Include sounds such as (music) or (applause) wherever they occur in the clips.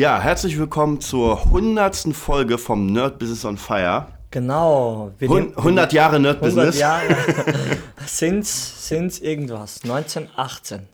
Ja, herzlich willkommen zur 100. Folge vom Nerd Business on Fire. Genau. Wir 100 Jahre Nerd 100 Business. Jahre (laughs) sind es irgendwas. 1918.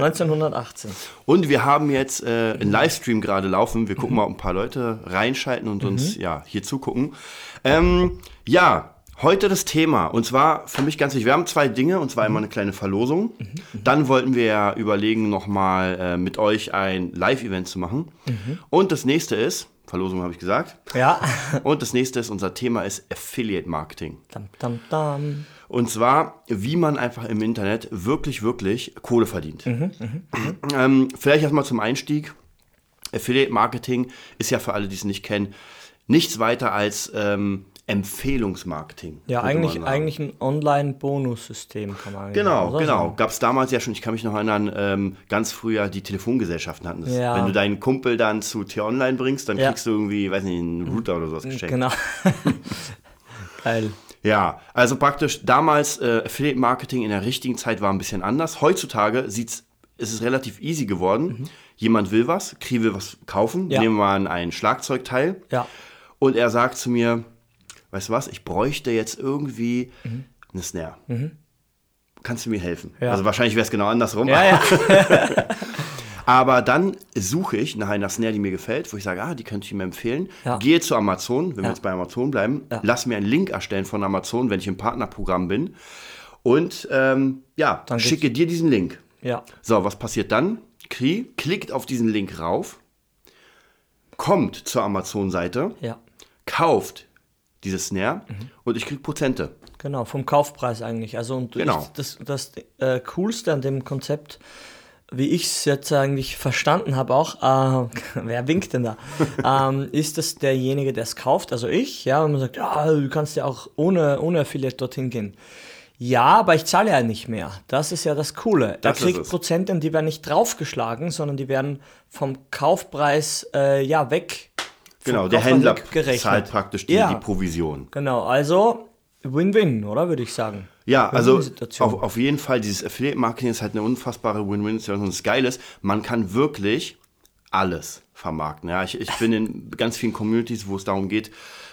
1918. (laughs) Und wir haben jetzt äh, einen Livestream gerade laufen. Wir gucken mhm. mal, ob ein paar Leute reinschalten und uns mhm. ja, hier zugucken. Ähm, ja, Heute das Thema, und zwar für mich ganz wichtig, wir haben zwei Dinge, und zwar einmal eine kleine Verlosung. Mhm. Mhm. Dann wollten wir ja überlegen, nochmal äh, mit euch ein Live-Event zu machen. Mhm. Und das nächste ist, Verlosung habe ich gesagt. Ja. (laughs) Und das nächste ist, unser Thema ist Affiliate Marketing. Dum, dum, dum. Und zwar, wie man einfach im Internet wirklich, wirklich Kohle verdient. Mhm, mh, mh. (clears throat) Ähm, vielleicht erstmal zum Einstieg. Affiliate Marketing ist ja für alle, die es nicht kennen, nichts weiter als ähm, Empfehlungsmarketing. Ja, eigentlich, eigentlich ein Online-Bonussystem kann man Genau, genau. Gab es damals ja schon, ich kann mich noch erinnern, ähm, ganz früher die Telefongesellschaften hatten das. Ja. Wenn du deinen Kumpel dann zu T-Online bringst, dann ja. kriegst du irgendwie, weiß nicht, einen Router oder sowas geschenkt. Genau. (laughs) Geil. Ja, also praktisch damals äh, Affiliate Marketing in der richtigen Zeit war ein bisschen anders. Heutzutage sieht's, ist es relativ easy geworden. Mhm. Jemand will was, Kri will was kaufen, ja. nehmen wir an ein Schlagzeugteil. Ja. Und er sagt zu mir, weißt du was, ich bräuchte jetzt irgendwie mhm. eine Snare. Mhm. Kannst du mir helfen? Ja. Also wahrscheinlich wäre es genau andersrum. Ja, ja. (laughs) Aber dann suche ich nach einer Snare, die mir gefällt, wo ich sage, ah, die könnte ich ihm empfehlen. Ja. Gehe zu Amazon, wenn wir jetzt bei Amazon bleiben, lass mir einen Link erstellen von Amazon, wenn ich im Partnerprogramm bin. Und ähm, ja, dann schicke dir diesen Link. Ja. So, was passiert dann? Kri klickt auf diesen Link rauf, kommt zur Amazon-Seite, ja. kauft diese Snare, mhm. und ich kriege Prozente. Genau, vom Kaufpreis eigentlich. Also und genau. ich, das, das äh, Coolste an dem Konzept, wie ich es jetzt eigentlich verstanden habe, auch, äh, (laughs) wer winkt denn da, (laughs) ähm, ist, dass derjenige, der es kauft, also ich, ja, wenn man sagt, ja, du kannst ja auch ohne, ohne Affiliate dorthin gehen. Ja, aber ich zahle ja nicht mehr. Das ist ja das Coole. Das er kriegt Prozente die werden nicht draufgeschlagen, sondern die werden vom Kaufpreis äh, ja weg Genau, der Händler gerechnet. zahlt praktisch die, ja. die Provision. Genau, also Win-Win, oder würde ich sagen. Ja, also auf, auf jeden Fall, dieses Affiliate-Marketing ist halt eine unfassbare Win-Win-Situation. Das Geile ist, man kann wirklich alles vermarkten. Ja, ich, ich bin in ganz vielen Communities, wo es darum geht,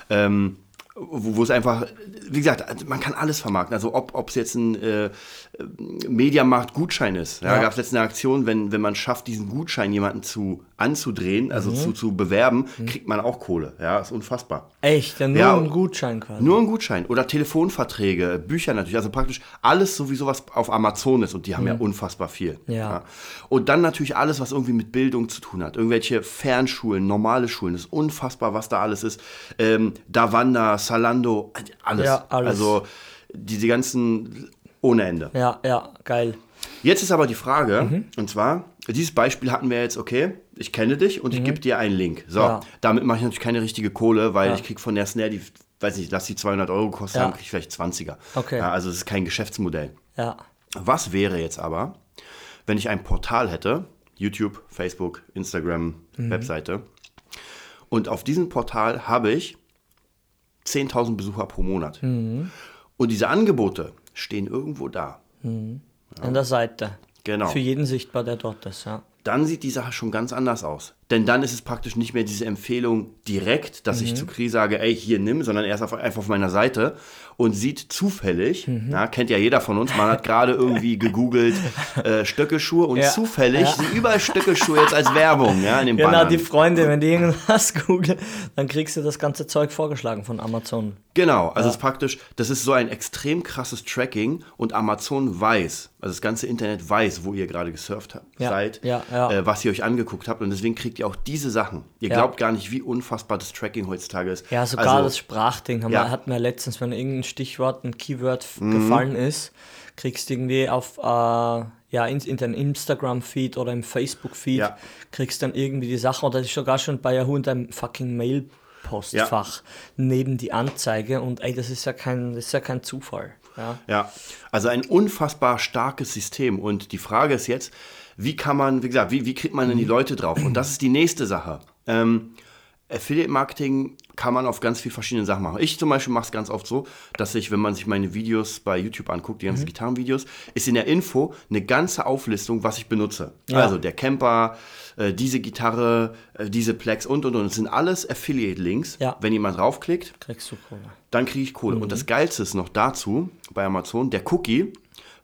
ähm, wo, wo es einfach, wie gesagt, man kann alles vermarkten. Also ob es jetzt ein äh, Mediamarkt-Gutschein ist. Ja, ja. Gab es letzte eine Aktion, wenn, wenn man schafft, diesen Gutschein jemanden zu anzudrehen, also mhm. zu, zu bewerben, mhm. kriegt man auch Kohle. Ja, ist unfassbar. Echt? Ja, nur ja, ein Gutschein quasi. Nur ein Gutschein. Oder Telefonverträge, Bücher natürlich. Also praktisch alles sowieso, was auf Amazon ist. Und die haben mhm. ja unfassbar viel. Ja. ja. Und dann natürlich alles, was irgendwie mit Bildung zu tun hat. Irgendwelche Fernschulen, normale Schulen. Das ist unfassbar, was da alles ist. Ähm, Davanda, Salando, alles. Ja, alles. Also diese ganzen ohne Ende. Ja, ja, geil. Jetzt ist aber die Frage, mhm. und zwar, dieses Beispiel hatten wir jetzt, okay, ich kenne dich und mhm. ich gebe dir einen Link. So, ja. damit mache ich natürlich keine richtige Kohle, weil ja. ich kriege von der Snare, die, weiß nicht, lass die 200 Euro kosten, ja. kriege ich vielleicht 20er. Okay. Ja, also es ist kein Geschäftsmodell. Ja. Was wäre jetzt aber, wenn ich ein Portal hätte, YouTube, Facebook, Instagram, mhm. Webseite, und auf diesem Portal habe ich 10.000 Besucher pro Monat. Mhm. Und diese Angebote stehen irgendwo da. Mhm. An der Seite. Genau. Für jeden sichtbar, der dort ist, ja. Dann sieht die Sache schon ganz anders aus. Denn dann ist es praktisch nicht mehr diese Empfehlung direkt, dass mhm. ich zu Kri sage, ey, hier nimm, sondern er ist einfach auf meiner Seite und sieht zufällig, mhm. na, kennt ja jeder von uns, man hat gerade irgendwie (laughs) gegoogelt äh, Stöckelschuhe und ja. zufällig ja. sind überall Stöckelschuhe jetzt als Werbung, ja, in dem Genau, Bannern. die Freunde, wenn die irgendwas googeln, dann kriegst du das ganze Zeug vorgeschlagen von Amazon. Genau, also ja. es ist praktisch, das ist so ein extrem krasses Tracking und Amazon weiß, also das ganze Internet weiß, wo ihr gerade gesurft habt, seid, äh, was ihr euch angeguckt habt und deswegen kriegt kriegt ihr auch diese Sachen. Ihr ja. glaubt gar nicht, wie unfassbar das Tracking heutzutage ist. Ja, sogar also, das Sprachding haben ja. wir, hatten wir letztens, wenn irgendein Stichwort, ein Keyword mhm. gefallen ist, kriegst du irgendwie auf, äh, ja, in, in deinem Instagram-Feed oder im Facebook-Feed, ja. kriegst dann irgendwie die Sachen, oder das ist sogar schon bei Yahoo in deinem fucking Mail Postfach ja. neben die Anzeige und ey, das ist ja kein, das ist ja kein Zufall. Ja. ja, also ein unfassbar starkes System und die Frage ist jetzt, wie kann man, wie gesagt, wie, wie kriegt man denn die Leute drauf? Und das ist die nächste Sache. Ähm, Affiliate-Marketing kann man auf ganz viele verschiedene Sachen machen. Ich zum Beispiel mache es ganz oft so, dass ich, wenn man sich meine Videos bei YouTube anguckt, die ganzen Mhm. Gitarrenvideos, ist in der Info eine ganze Auflistung, was ich benutze. Ja. Also der Camper, äh, diese Gitarre, äh, diese Plex und und und. Es sind alles Affiliate-Links. Ja. Wenn jemand draufklickt, Kriegst du Kohle. dann kriege ich Kohle. Mhm. Und das Geilste ist noch dazu, bei Amazon, der Cookie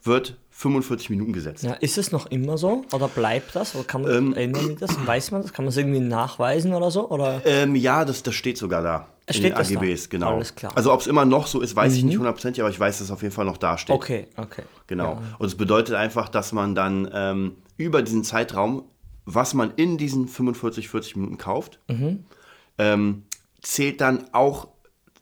wird 45 Minuten gesetzt. Ja, ist es noch immer so? Oder bleibt das? Oder kann man Ähm, ändern das? Weiß man das? Kann man es irgendwie nachweisen oder so? Oder? Ähm, ja, das, das steht sogar da. Es in steht den das da? AGBs, genau. Alles klar. Mhm. Also ob es immer noch so ist, weiß ich nicht hundertprozentig, aber ich weiß, dass es auf jeden Fall noch da steht. Okay, okay. Genau. Und es bedeutet einfach, dass man dann ähm, über diesen Zeitraum, was man in diesen 45, 40 Minuten kauft, Mhm. ähm, zählt dann auch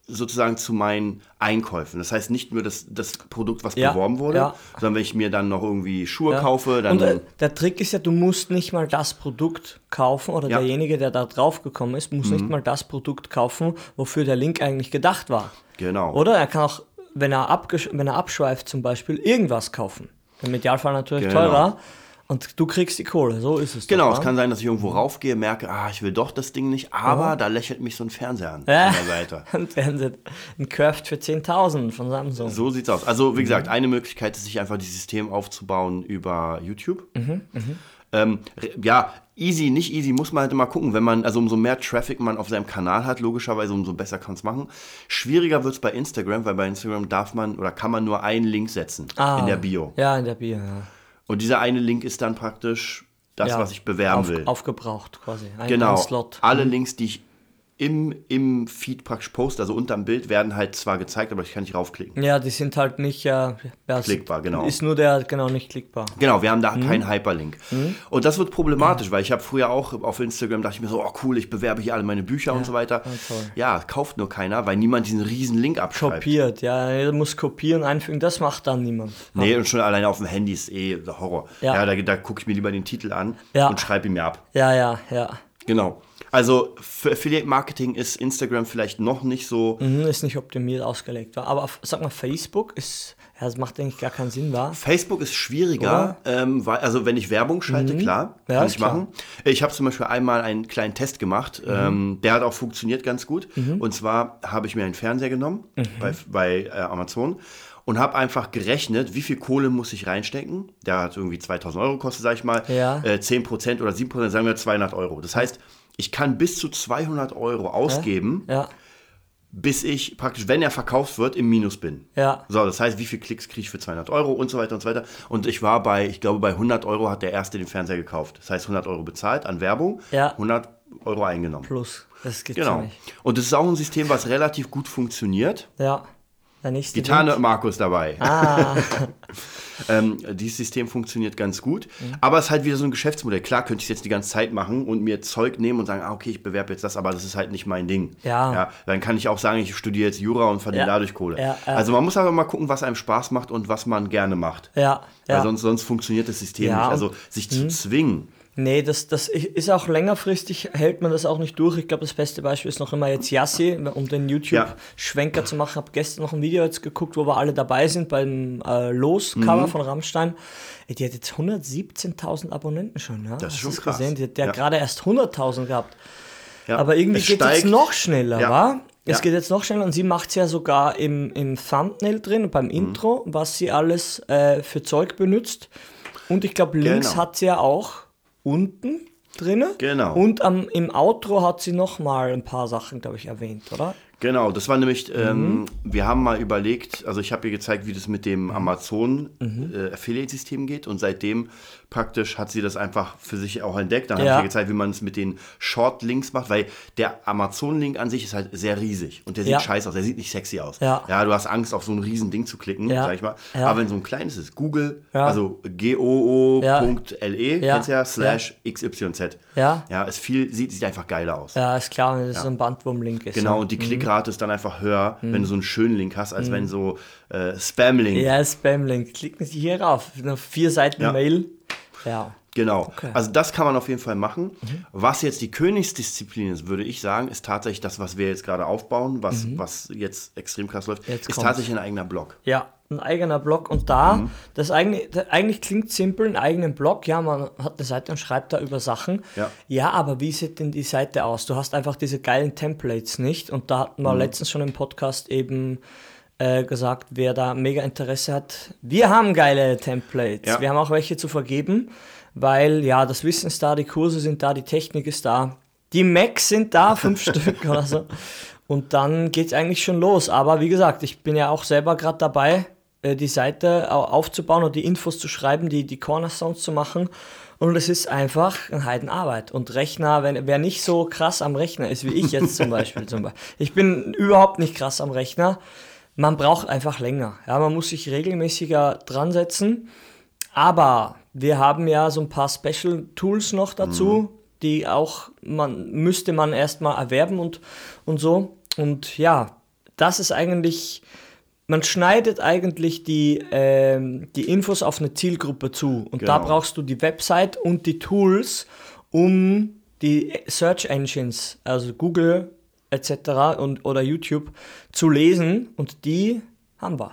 sozusagen zu meinen Einkäufen. Das heißt nicht nur das, das Produkt, was Ja, beworben wurde, ja. sondern wenn ich mir dann noch irgendwie Schuhe Ja. kaufe, dann Und äh, der Trick ist ja, du musst nicht mal das Produkt kaufen oder. Mhm. derjenige, der da drauf gekommen ist, muss nicht mal das Produkt kaufen, wofür der Link eigentlich gedacht war. genau. Oder er kann auch, wenn er, wenn er abschweift zum Beispiel, irgendwas kaufen. Im Idealfall natürlich Genau. teurer. Und du kriegst die Kohle, so ist es. doch, Genau, ja? es kann sein, dass ich irgendwo raufgehe, merke, ah, ich will doch das Ding nicht, aber da lächelt mich so ein Fernseher an, Ja. an der Seite. Und (laughs) Fernsehen. Ein Curved für 10.000 von Samsung. So sieht's aus. Also, wie gesagt, eine Möglichkeit ist, sich einfach dieses System aufzubauen über YouTube. Ähm, re- ja, easy, nicht easy, muss man halt immer gucken. Wenn man, also umso mehr Traffic man auf seinem Kanal hat, logischerweise, umso besser kann es machen. Schwieriger wird's bei Instagram, weil bei Instagram darf man oder kann man nur einen Link setzen in der Bio. Ja, in der Bio, ja. Und dieser eine Link ist dann praktisch das, ja. was ich bewerben Auf, will. Aufgebraucht quasi. Ein, Genau. Slot. Alle Links, die ich im, im Feed praktisch poste, also unterm Bild, werden halt zwar gezeigt, aber ich kann nicht raufklicken. Ja, die sind halt nicht ja, Klickbar, genau. Ist nur der, genau, nicht klickbar. Genau, wir haben Mhm. da keinen Hyperlink. Und das wird problematisch, weil ich habe früher auch auf Instagram dachte ich mir so, oh cool, ich bewerbe hier alle meine Bücher und so weiter. toll. Ja, kauft nur keiner, weil niemand diesen riesen Link abschreibt. Kopiert, ja, er muss kopieren, einfügen, das macht dann niemand. Nee, und schon alleine auf dem Handy ist eh der Horror. Ja. Ja, da, da gucke ich mir lieber den Titel an Ja. und schreibe ihn mir ab. Ja, ja, ja. Genau. Also für Affiliate Marketing ist Instagram vielleicht noch nicht so. Mhm, ist nicht optimiert ausgelegt. Aber auf, sag mal, Facebook ist, ja, das macht eigentlich gar keinen Sinn, war. Facebook ist schwieriger, ähm, weil, also wenn ich Werbung schalte, klar, Mhm. Ja, kann ich klar. Mhm. machen. Ich habe zum Beispiel einmal einen kleinen Test gemacht, ähm, der hat auch funktioniert ganz gut. Und zwar habe ich mir einen Fernseher genommen Mhm. bei, bei äh, Amazon und habe einfach gerechnet, wie viel Kohle muss ich reinstecken. Der hat irgendwie 2000 Euro gekostet, sag ich mal. Ja. Äh, 10% oder 7%, sagen wir 200 Euro. Das heißt, ich kann bis zu 200 Euro ausgeben, Ja, bis ich praktisch, wenn er verkauft wird, im Minus bin. ja. So, das heißt, wie viel Klicks kriege ich für 200 Euro und so weiter und so weiter. Und ich war bei, ich glaube, bei 100 Euro hat der Erste den Fernseher gekauft. Das heißt, 100 Euro bezahlt an Werbung, Ja. 100 Euro eingenommen. Plus. Das geht ja Genau. nicht. Und das ist auch ein System, was relativ gut funktioniert. Ja. Der nächste Gitarre Link. Markus dabei. Ah, (laughs) ähm, dieses System funktioniert ganz gut. Mhm. Aber es ist halt wieder so ein Geschäftsmodell. Klar könnte ich es jetzt die ganze Zeit machen und mir Zeug nehmen und sagen, ah, okay, ich bewerbe jetzt das, aber das ist halt nicht mein Ding. Ja. dann kann ich auch sagen, ich studiere jetzt Jura und verdiene Ja. dadurch Kohle. Ja, ja. Also man muss aber mal gucken, was einem Spaß macht und was man gerne macht. ja, Weil ja. sonst, sonst funktioniert das System Ja, nicht. Also sich zu zwingen. Nee, das, das ist auch längerfristig, hält man das auch nicht durch. Ich glaube, das beste Beispiel ist noch immer jetzt Yassi, um den YouTube-Schwenker zu machen. Ich habe gestern noch ein Video jetzt geguckt, wo wir alle dabei sind beim äh, Los-Cover Mhm. von Rammstein. Ey, Die hat jetzt 117.000 Abonnenten schon. Ja? Das ist schon krass. Gesehen? Die hat ja, Ja. gerade erst 100.000 gehabt. Ja. Aber irgendwie geht es jetzt noch schneller, Ja. wa? Es Ja. geht jetzt noch schneller und sie macht es ja sogar im, im Thumbnail drin, Mhm. beim Intro, was sie alles äh, für Zeug benutzt. Und ich glaube, links Genau. hat sie ja auch unten drin. Genau. Und am, im Outro hat sie noch mal ein paar Sachen, glaube ich, erwähnt, oder? Genau, das war nämlich, Mhm. ähm, wir haben mal überlegt, also ich habe ihr gezeigt, wie das mit dem Amazon Mhm. äh, Affiliate-System geht und seitdem praktisch hat sie das einfach für sich auch entdeckt. Dann habe Ja. ich ihr gezeigt, wie man es mit den Short-Links macht, weil der Amazon-Link an sich ist halt sehr riesig und der sieht Ja. scheiße aus, der sieht nicht sexy aus. Ja. ja, du hast Angst, auf so ein riesen Ding zu klicken, Ja. sag ich mal. Aber wenn so ein kleines ist, Google, also goo.le, Ja. kennst ja, slash xyz. Ja. Ja, ist viel, sieht, sieht einfach geiler aus. Ja, ist klar, wenn das so ein Bandwurm-Link ist. Genau, und die Klickrate ist dann einfach höher, wenn du so einen schönen Link hast, als wenn so äh, Spam-Link. Ja, Spam-Link. Klicken Sie hier rauf. Vier Seiten. Mail. Ja. Genau. Okay. Also das kann man auf jeden Fall machen. Was jetzt die Königsdisziplin ist, würde ich sagen, ist tatsächlich das, was wir jetzt gerade aufbauen, was, was jetzt extrem krass läuft, Jetzt ist kommt's. tatsächlich ein eigener Blog. Ja, ein eigener Blog. Und da, Mhm. das eigentlich, das eigentlich klingt simpel, einen eigenen Blog. Ja, man hat eine Seite und schreibt da über Sachen. Ja. ja, aber wie sieht denn die Seite aus? Du hast einfach diese geilen Templates nicht. Und da hatten wir Mhm. letztens schon im Podcast eben äh, gesagt, wer da mega Interesse hat. Wir haben geile Templates. Ja. Wir haben auch welche zu vergeben, weil ja, das Wissen ist da, die Kurse sind da, die Technik ist da. Die Macs sind da, (laughs) fünf Stück oder so. Und dann geht's eigentlich schon los. Aber wie gesagt, ich bin ja auch selber gerade dabei, äh, die Seite au- aufzubauen und die Infos zu schreiben, die, die Cornerstones zu machen. Und es ist einfach eine Heidenarbeit. Und Rechner, wenn, wer nicht so krass am Rechner ist, wie ich jetzt zum Beispiel, zum Beispiel. Ich bin überhaupt nicht krass am Rechner. Man braucht einfach länger. Ja, man muss sich regelmäßiger dran setzen. Aber wir haben ja so ein paar Special Tools noch dazu, die auch man müsste man erstmal erwerben und, und so. Und ja, das ist eigentlich, man schneidet eigentlich die, ähm, die Infos auf eine Zielgruppe zu. Und da Genau. brauchst du die Website und die Tools, um die Search Engines, also Google etc. und oder YouTube zu lesen. Und die haben wir.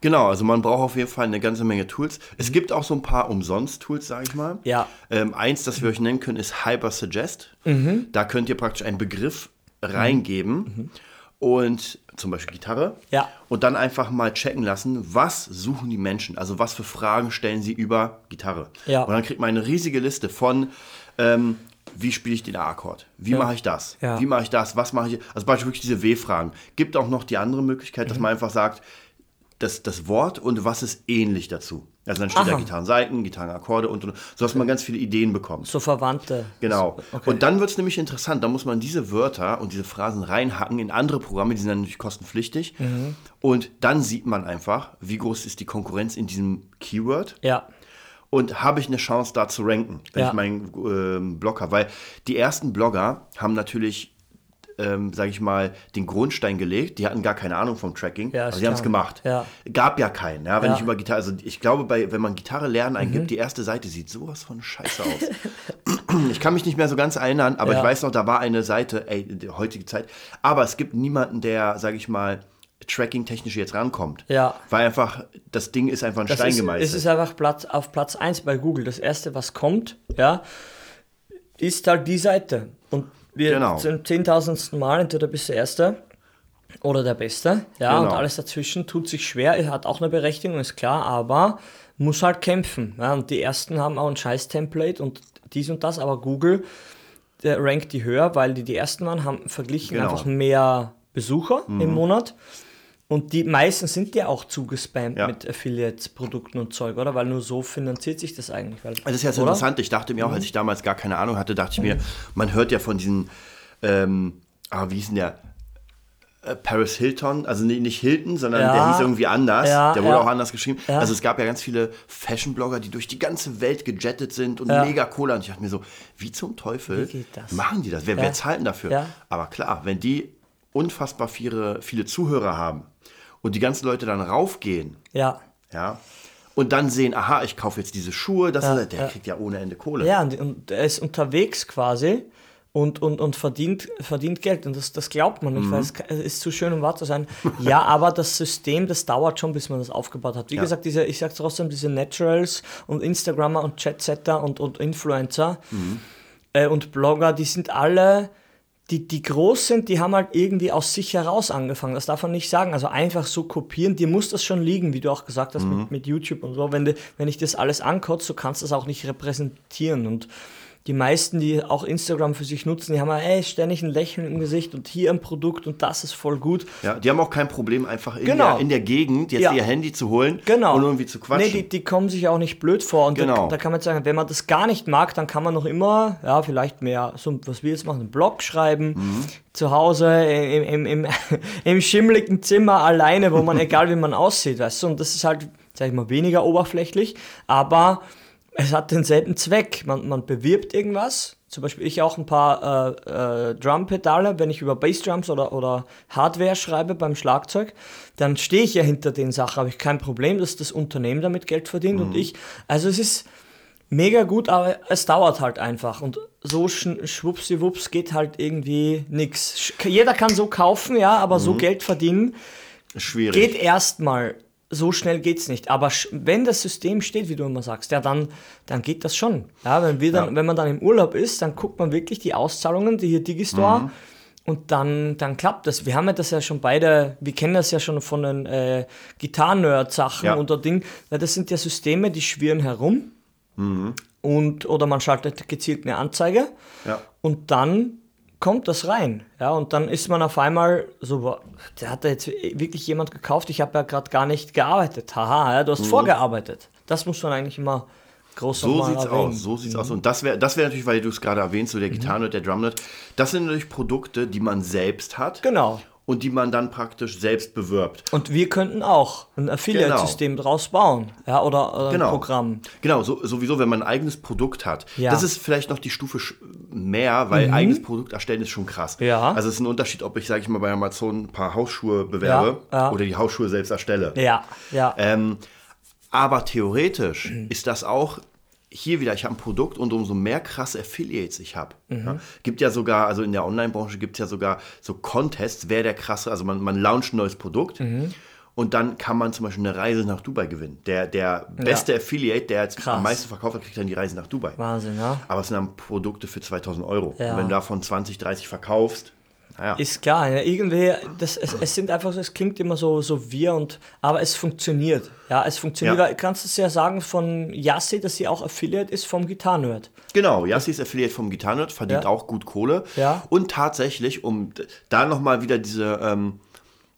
Genau, also man braucht auf jeden Fall eine ganze Menge Tools. Es gibt auch so ein paar Umsonst-Tools, sage ich mal. Ja. Ähm, eins, das wir euch nennen können, ist Hypersuggest. Mhm. Da könnt ihr praktisch einen Begriff reingeben und zum Beispiel Gitarre. Ja. Und dann einfach mal checken lassen, was suchen die Menschen? Also was für Fragen stellen sie über Gitarre? Ja. Und dann kriegt man eine riesige Liste von ähm, wie spiele ich den A-Akkord? Wie mache ich das? Ja. Wie mache ich das? Was mache ich? Also beispielsweise diese W-Fragen. Gibt auch noch die andere Möglichkeit, Mhm. dass man einfach sagt, das, das Wort und was ist ähnlich dazu. Also dann steht da Aha. Gitarrenseiten, Gitarrenakkorde und, und so, dass man ganz viele Ideen bekommt. So Verwandte. Genau. Okay. Und dann wird es nämlich interessant. Da muss man diese Wörter und diese Phrasen reinhacken in andere Programme, die sind dann natürlich kostenpflichtig. Mhm. Und dann sieht man einfach, wie groß ist die Konkurrenz in diesem Keyword Ja. Und habe ich eine Chance, da zu ranken, wenn Ja. ich meinen ähm, Blog habe. Weil die ersten Blogger haben natürlich, ähm, sage ich mal, den Grundstein gelegt. Die hatten gar keine Ahnung vom Tracking. Ja, ist also die haben es gemacht. Ja. Gab ja keinen. Ja, wenn. Mhm. ich über Gitarre, also ich glaube, bei, wenn man Gitarre lernen eingibt, die erste Seite sieht sowas von scheiße aus. (clears throat) ich kann mich nicht mehr so ganz erinnern, aber ich weiß noch, da war eine Seite, ey, heutige Zeit. Aber es gibt niemanden, der, sage ich mal, Tracking-technisch jetzt rankommt. Ja. Weil einfach, das Ding ist einfach ein Das Stein ist, gemeißelt. es ist einfach Platz, auf Platz 1 bei Google. Das erste, was kommt, ja, ist halt die Seite. Und wir Genau. zum zehntausendsten Mal, entweder bist du der Erste oder der Beste. Ja, Genau. und alles dazwischen tut sich schwer, er hat auch eine Berechtigung, ist klar, aber muss halt kämpfen. Ja, und die Ersten haben auch ein scheiß Template und dies und das, aber Google der rankt die höher, weil die die Ersten waren, haben verglichen Genau. einfach mehr Besucher im Monat. Und die meisten sind ja auch zugespammt Ja. mit Affiliate-Produkten und Zeug, oder? Weil nur so finanziert sich das eigentlich. Weil, Also Das ist ja so interessant. Ich dachte mir auch, als ich damals gar keine Ahnung hatte, dachte ich mir, man hört ja von diesen, ähm, ah, wie hieß denn der? Äh, Paris Hilton, also nicht Hilton, sondern Ja. der hieß irgendwie anders. Ja, der wurde ja. auch anders geschrieben. Also es gab ja ganz viele Fashion-Blogger, die durch die ganze Welt gejettet sind und mega Cola. Und ich dachte mir so, wie zum Teufel Wie machen die das? Wer, wer zahlt denn dafür? Aber klar, wenn die unfassbar viele, viele Zuhörer haben und die ganzen Leute dann raufgehen, Ja. ja, und dann sehen, aha, ich kaufe jetzt diese Schuhe, das ist, der ja. kriegt ja ohne Ende Kohle. Ja, und, und er ist unterwegs quasi und, und, und verdient, verdient Geld. Und das, das glaubt man nicht, Mhm. weil es ist zu schön, um wahr zu sein. (laughs) Ja, aber das System, das dauert schon, bis man das aufgebaut hat. Wie Ja. gesagt, diese, ich sage trotzdem, diese Naturals und Instagrammer und Chatsetter und, und Influencer Mhm. äh, und Blogger, die sind alle. Die, die groß sind, die haben halt irgendwie aus sich heraus angefangen. Das darf man nicht sagen. Also einfach so kopieren, dir muss das schon liegen, wie du auch gesagt hast, Mhm. mit, mit YouTube und so. Wenn, du, wenn ich das alles ankotze, du kannst das auch nicht repräsentieren. Und die meisten, die auch Instagram für sich nutzen, die haben ja ey, ständig ein Lächeln im Gesicht und hier ein Produkt und das ist voll gut. Ja, die haben auch kein Problem, einfach in, Genau. der, in der Gegend jetzt Ja. ihr Handy zu holen Genau. und irgendwie zu quatschen. Nee, die, die kommen sich auch nicht blöd vor. Und Genau. da, da kann man sagen, wenn man das gar nicht mag, dann kann man noch immer, ja, vielleicht mehr, so was wir jetzt machen, einen Blog schreiben, Mhm. zu Hause im, im, im, (laughs) im schimmligen Zimmer alleine, wo man, (laughs) egal wie man aussieht, weißt du, und das ist halt, sag ich mal, weniger oberflächlich, aber es hat denselben Zweck. Man, man bewirbt irgendwas. Zum Beispiel ich auch ein paar äh, äh, Drum-Pedale, wenn ich über Bassdrums oder, oder Hardware schreibe beim Schlagzeug, dann stehe ich ja hinter den Sachen, habe ich kein Problem, dass das Unternehmen damit Geld verdient und ich. Also es ist, mega gut, aber es dauert halt einfach. Und so sch schwuppsiwupps geht halt irgendwie nichts. Jeder kann so kaufen, ja, aber so Geld verdienen Schwierig. geht erstmal. So schnell geht's nicht. Aber wenn das System steht, wie du immer sagst, ja, dann, dann geht das schon. Ja, wenn, wir dann, Ja. wenn man dann im Urlaub ist, dann guckt man wirklich die Auszahlungen, die hier Digistore, und dann, dann klappt das. Wir haben ja das ja schon beide, wir kennen das ja schon von den äh, Gitarren-Nerd-Sachen Ja. oder Ding, weil das sind ja Systeme, die schwirren herum und oder man schaltet gezielt eine Anzeige Ja. und dann kommt das rein. Ja, und dann ist man auf einmal so, boah, der hat da jetzt wirklich jemand gekauft, ich habe ja gerade gar nicht gearbeitet. Haha, ja, du hast vorgearbeitet. Das muss man eigentlich immer groß So sieht's erwähnen. aus, so sieht's aus. Und das wäre das wär natürlich, weil du es gerade erwähnst, so der Gitarrenhirt, der Drumlet, das sind natürlich Produkte, die man selbst hat Genau. Und die man dann praktisch selbst bewirbt. Und wir könnten auch ein Affiliate-System draus bauen. Ja, oder, oder Genau. ein Programm. Genau, so, sowieso, wenn man ein eigenes Produkt hat. Ja. Das ist vielleicht noch die Stufe mehr, weil eigenes Produkt erstellen ist schon krass. Mhm. Ja. Also es ist ein Unterschied, ob ich, sage ich mal, bei Amazon ein paar Hausschuhe bewerbe Ja, ja. oder die Hausschuhe selbst erstelle. Ja, ja. Ähm, aber theoretisch Mhm. (clears throat) ist das auch hier wieder, ich habe ein Produkt und umso mehr krasse Affiliates ich habe. Mhm. Ja, gibt ja sogar, also in der Online-Branche gibt es ja sogar so Contests, wer der krasse, also man, man launcht ein neues Produkt Mhm. und dann kann man zum Beispiel eine Reise nach Dubai gewinnen. Der, der beste Affiliate, der jetzt Krass. am meisten verkauft hat, kriegt dann die Reise nach Dubai. Wahnsinn, ja. Aber es sind dann Produkte für 2000 Euro. Ja. Und wenn du davon 20, 30 verkaufst, naja. Ist klar, ja, irgendwie, das, es, es sind einfach so, es klingt immer so, so wir und, aber es funktioniert. Ja, es funktioniert. Ja. Kannst du es ja sagen von Yassi, dass sie auch Affiliate ist vom Gitarrenhirt. Genau, Yassi ist Affiliate vom Gitarrenhirt, verdient Ja. auch gut Kohle. Ja. Und tatsächlich, um da nochmal wieder diese, ähm,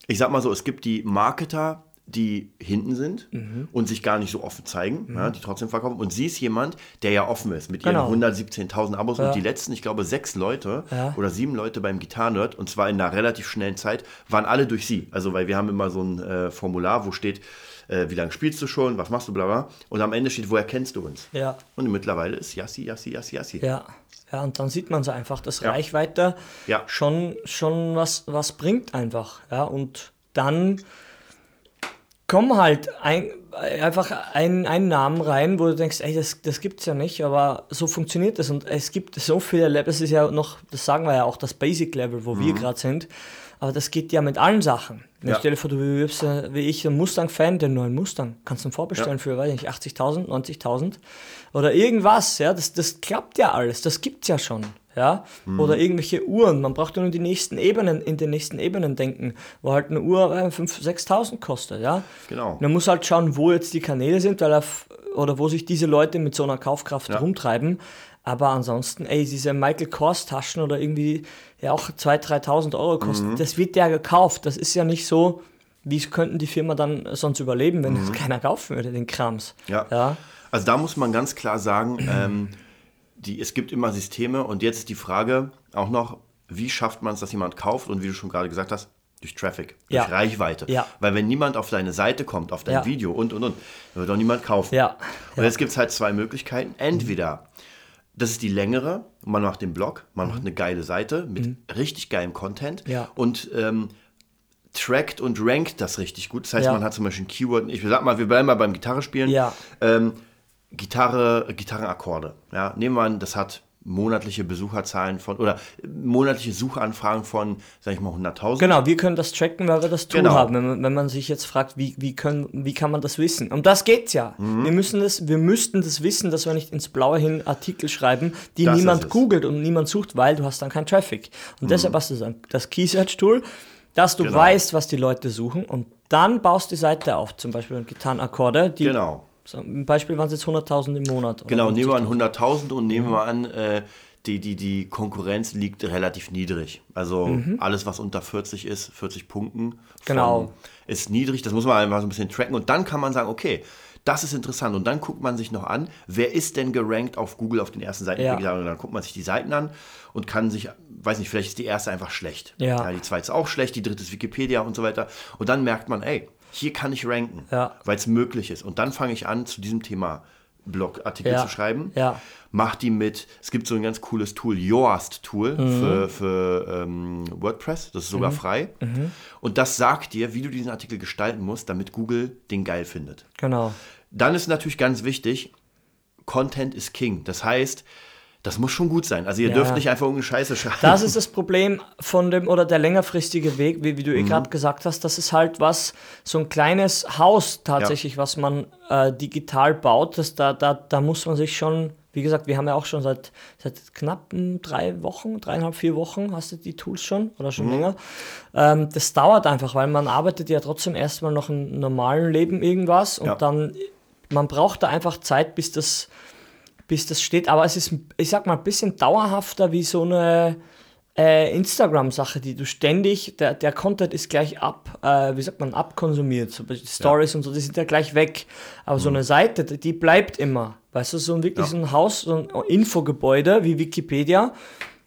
ich sag mal so, es gibt die Marketer, die hinten sind Mhm. und sich gar nicht so offen zeigen, ja, die trotzdem verkaufen. Und sie ist jemand, der ja offen ist mit ihren Genau. 117.000 Abos Ja. und die letzten, ich glaube, sechs Leute Ja. oder sieben Leute beim Gitarrenhirt und zwar in einer relativ schnellen Zeit, waren alle durch sie. Also, weil wir haben immer so ein äh, Formular, wo steht, äh, wie lange spielst du schon, was machst du, bla bla. Und am Ende steht, woher kennst du uns? Ja. Und mittlerweile ist Yassi, Yassi, Yassi, Yassi. Ja. Ja, und dann sieht man so einfach, dass. Reichweite Ja. schon, schon was, was bringt einfach. Ja, und dann kommen halt ein, einfach ein, ein Namen rein, wo du denkst, ey, das, das gibt's ja nicht, aber so funktioniert das. Und es gibt so viele Levels, das ist ja noch, das sagen wir ja auch, das Basic Level, wo wir gerade sind. Aber das geht ja mit allen Sachen. Ja. Stell dir vor, du bewirbst äh, wie ich einen Mustang-Fan, den neuen Mustang. Kannst du ihn vorbestellen für, weiß ich nicht, 80.000, 90.000 oder irgendwas. Ja, das, das klappt ja alles. Das gibt's ja schon. Ja, oder irgendwelche Uhren. Man braucht ja nur die nächsten Ebenen, in den nächsten Ebenen denken, wo halt eine Uhr äh, 5.000, 6.000 kostet. Ja, Genau. man muss halt schauen, wo jetzt die Kanäle sind, weil er f- oder wo sich diese Leute mit so einer Kaufkraft rumtreiben. Aber ansonsten, ey, diese Michael Kors Taschen oder irgendwie ja auch 2.000, 3.000 Euro kosten, das wird ja gekauft. Das ist ja nicht so, wie könnten die Firma dann sonst überleben, wenn das keiner kaufen würde, den Krams. Ja. Ja. Also da muss man ganz klar sagen, ähm, die, es gibt immer Systeme und jetzt ist die Frage auch noch, wie schafft man es, dass jemand kauft und wie du schon gerade gesagt hast, durch Traffic, durch Ja. Reichweite. Ja. Weil wenn niemand auf deine Seite kommt, auf dein Ja. Video und und und, dann wird auch niemand kaufen. Ja. Und jetzt gibt es halt zwei Möglichkeiten. Entweder das ist die längere, man macht den Blog, man macht eine geile Seite mit richtig geilem Content Mhm. Und ähm, trackt und rankt das richtig gut. Das heißt, man hat zum Beispiel ein Keyword, ich sag mal, wir bleiben mal beim Gitarre spielen. Ja. Ähm, Gitarre, Gitarrenakkorde. Ja, nehmen wir an, das hat monatliche Besucherzahlen von oder monatliche Suchanfragen von, sag ich mal, 100.000. Genau, wir können das tracken, weil wir das Tool Genau. haben. Wenn man, wenn man sich jetzt fragt, wie, wie, können, wie kann man das wissen? Um das geht's ja. Mhm. Wir, müssen das, wir müssten das wissen, dass wir nicht ins Blaue hin Artikel schreiben, die Das niemand googelt und niemand sucht, weil du hast dann keinen Traffic. Und deshalb hast du dann das Key Search Tool, dass du Mhm. Genau. weißt, was die Leute suchen und dann baust die Seite auf. Zum Beispiel Gitarrenakkorde, die Genau. Im Beispiel waren es jetzt 100.000 im Monat. oder Genau, nehmen wir an 50.000. 100.000 und Mhm. nehmen wir an, äh, die, die, die Konkurrenz liegt relativ niedrig. Also alles, was unter 40 ist, 40 Punkten, Genau. ist niedrig. Das muss man einfach so ein bisschen tracken. Und dann kann man sagen, okay, das ist interessant. Und dann guckt man sich noch an, wer ist denn gerankt auf Google auf den ersten Seiten. Ja. Und dann guckt man sich die Seiten an und kann sich, weiß nicht, vielleicht ist die erste einfach schlecht. Ja. die zweite ist auch schlecht, die dritte ist Wikipedia und so weiter. Und dann merkt man, ey, hier kann ich ranken, Ja. weil es möglich ist. Und dann fange ich an, zu diesem Thema Blogartikel Ja. zu schreiben. Ja. Mach die mit, es gibt so ein ganz cooles Tool, Yoast-Tool Mhm. für, für ähm, WordPress, das ist sogar frei. Mhm. Und das sagt dir, wie du diesen Artikel gestalten musst, damit Google den geil findet. Genau. Dann ist natürlich ganz wichtig, Content is King. Das heißt, das muss schon gut sein. Also ihr Ja. dürft nicht einfach irgendeine Scheiße schreiben. Das ist das Problem von dem, oder der längerfristige Weg, wie, wie du eh gerade gesagt hast, das ist halt was, so ein kleines Haus tatsächlich, was man äh, digital baut, das, da, da, da muss man sich schon, wie gesagt, wir haben ja auch schon seit, seit knapp drei Wochen, dreieinhalb, vier Wochen, hast du die Tools schon oder schon länger. Ähm, das dauert einfach, weil man arbeitet ja trotzdem erstmal noch im normalen Leben irgendwas und Ja. dann, man braucht da einfach Zeit, bis das bis das steht. Aber es ist, ich sag mal, ein bisschen dauerhafter wie so eine äh, Instagram-Sache, die du ständig, der, der Content ist gleich ab, äh, wie sagt man, abkonsumiert. So, die Stories und so, die sind ja gleich weg. Aber so eine Seite, die- bleibt immer. Weißt du, so ein wirklich Mhm. Ja. so ein Haus, so ein Infogebäude wie Wikipedia,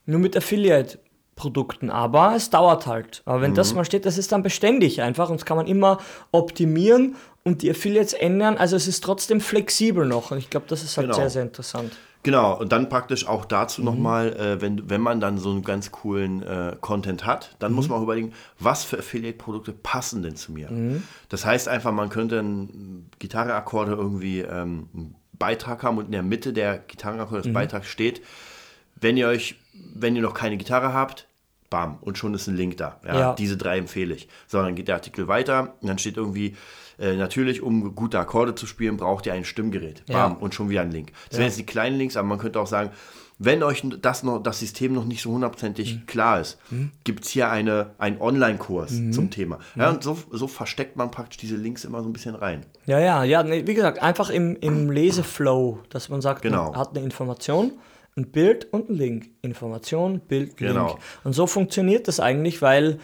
nur mit Affiliate-Produkten. Aber es dauert halt. Aber wenn Mhm. das mal steht, das ist dann beständig einfach und das kann man immer optimieren und die Affiliates ändern. Also es ist trotzdem flexibel noch. Und ich glaube, das ist halt Genau. sehr, sehr interessant. Genau, und dann praktisch auch dazu Mhm. nochmal, äh, wenn, wenn man dann so einen ganz coolen äh, Content hat, dann Mhm. muss man auch überlegen, was für Affiliate-Produkte passen denn zu mir. Mhm. Das heißt einfach, man könnte ein, Gitarreakkorde irgendwie ähm, einen Beitrag haben und in der Mitte der Gitarrenakkorde Mhm. des Beitrags steht, wenn ihr euch, wenn ihr noch keine Gitarre habt, bam, und schon ist ein Link da. Ja, Ja. Diese drei empfehle ich. So, dann geht der Artikel weiter und dann steht irgendwie, äh, natürlich, um gute Akkorde zu spielen, braucht ihr ein Stimmgerät. Bam, Ja. und schon wieder ein Link. Das wären jetzt die kleinen Links, aber man könnte auch sagen, wenn euch das, noch, das System noch nicht so hundertprozentig Mhm. klar ist, gibt es hier eine, einen Online-Kurs Mhm. zum Thema. Ja, und so, so versteckt man praktisch diese Links immer so ein bisschen rein. Ja, ja, ja, nee, wie gesagt, einfach im, im (clears throat) Leseflow, dass man sagt, Genau. man hat eine Information, ein Bild und ein Link. Information, Bild, Genau. Link. Und so funktioniert das eigentlich, weil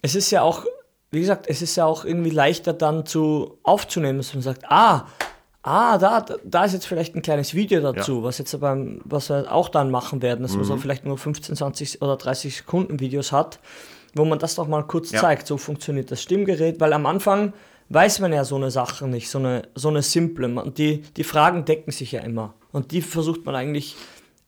es ist ja auch, wie gesagt, es ist ja auch irgendwie leichter dann zu aufzunehmen, dass man sagt, ah, ah, da, da ist jetzt vielleicht ein kleines Video dazu, was jetzt beim, was wir auch dann machen werden, dass man Mhm. so vielleicht nur 15, 20 oder 30 Sekunden Videos hat, wo man das doch mal kurz Ja. zeigt. So funktioniert das Stimmgerät, weil am Anfang weiß man ja so eine Sache nicht, so eine, so eine simple. Man, die, die Fragen decken sich ja immer. Und die versucht man eigentlich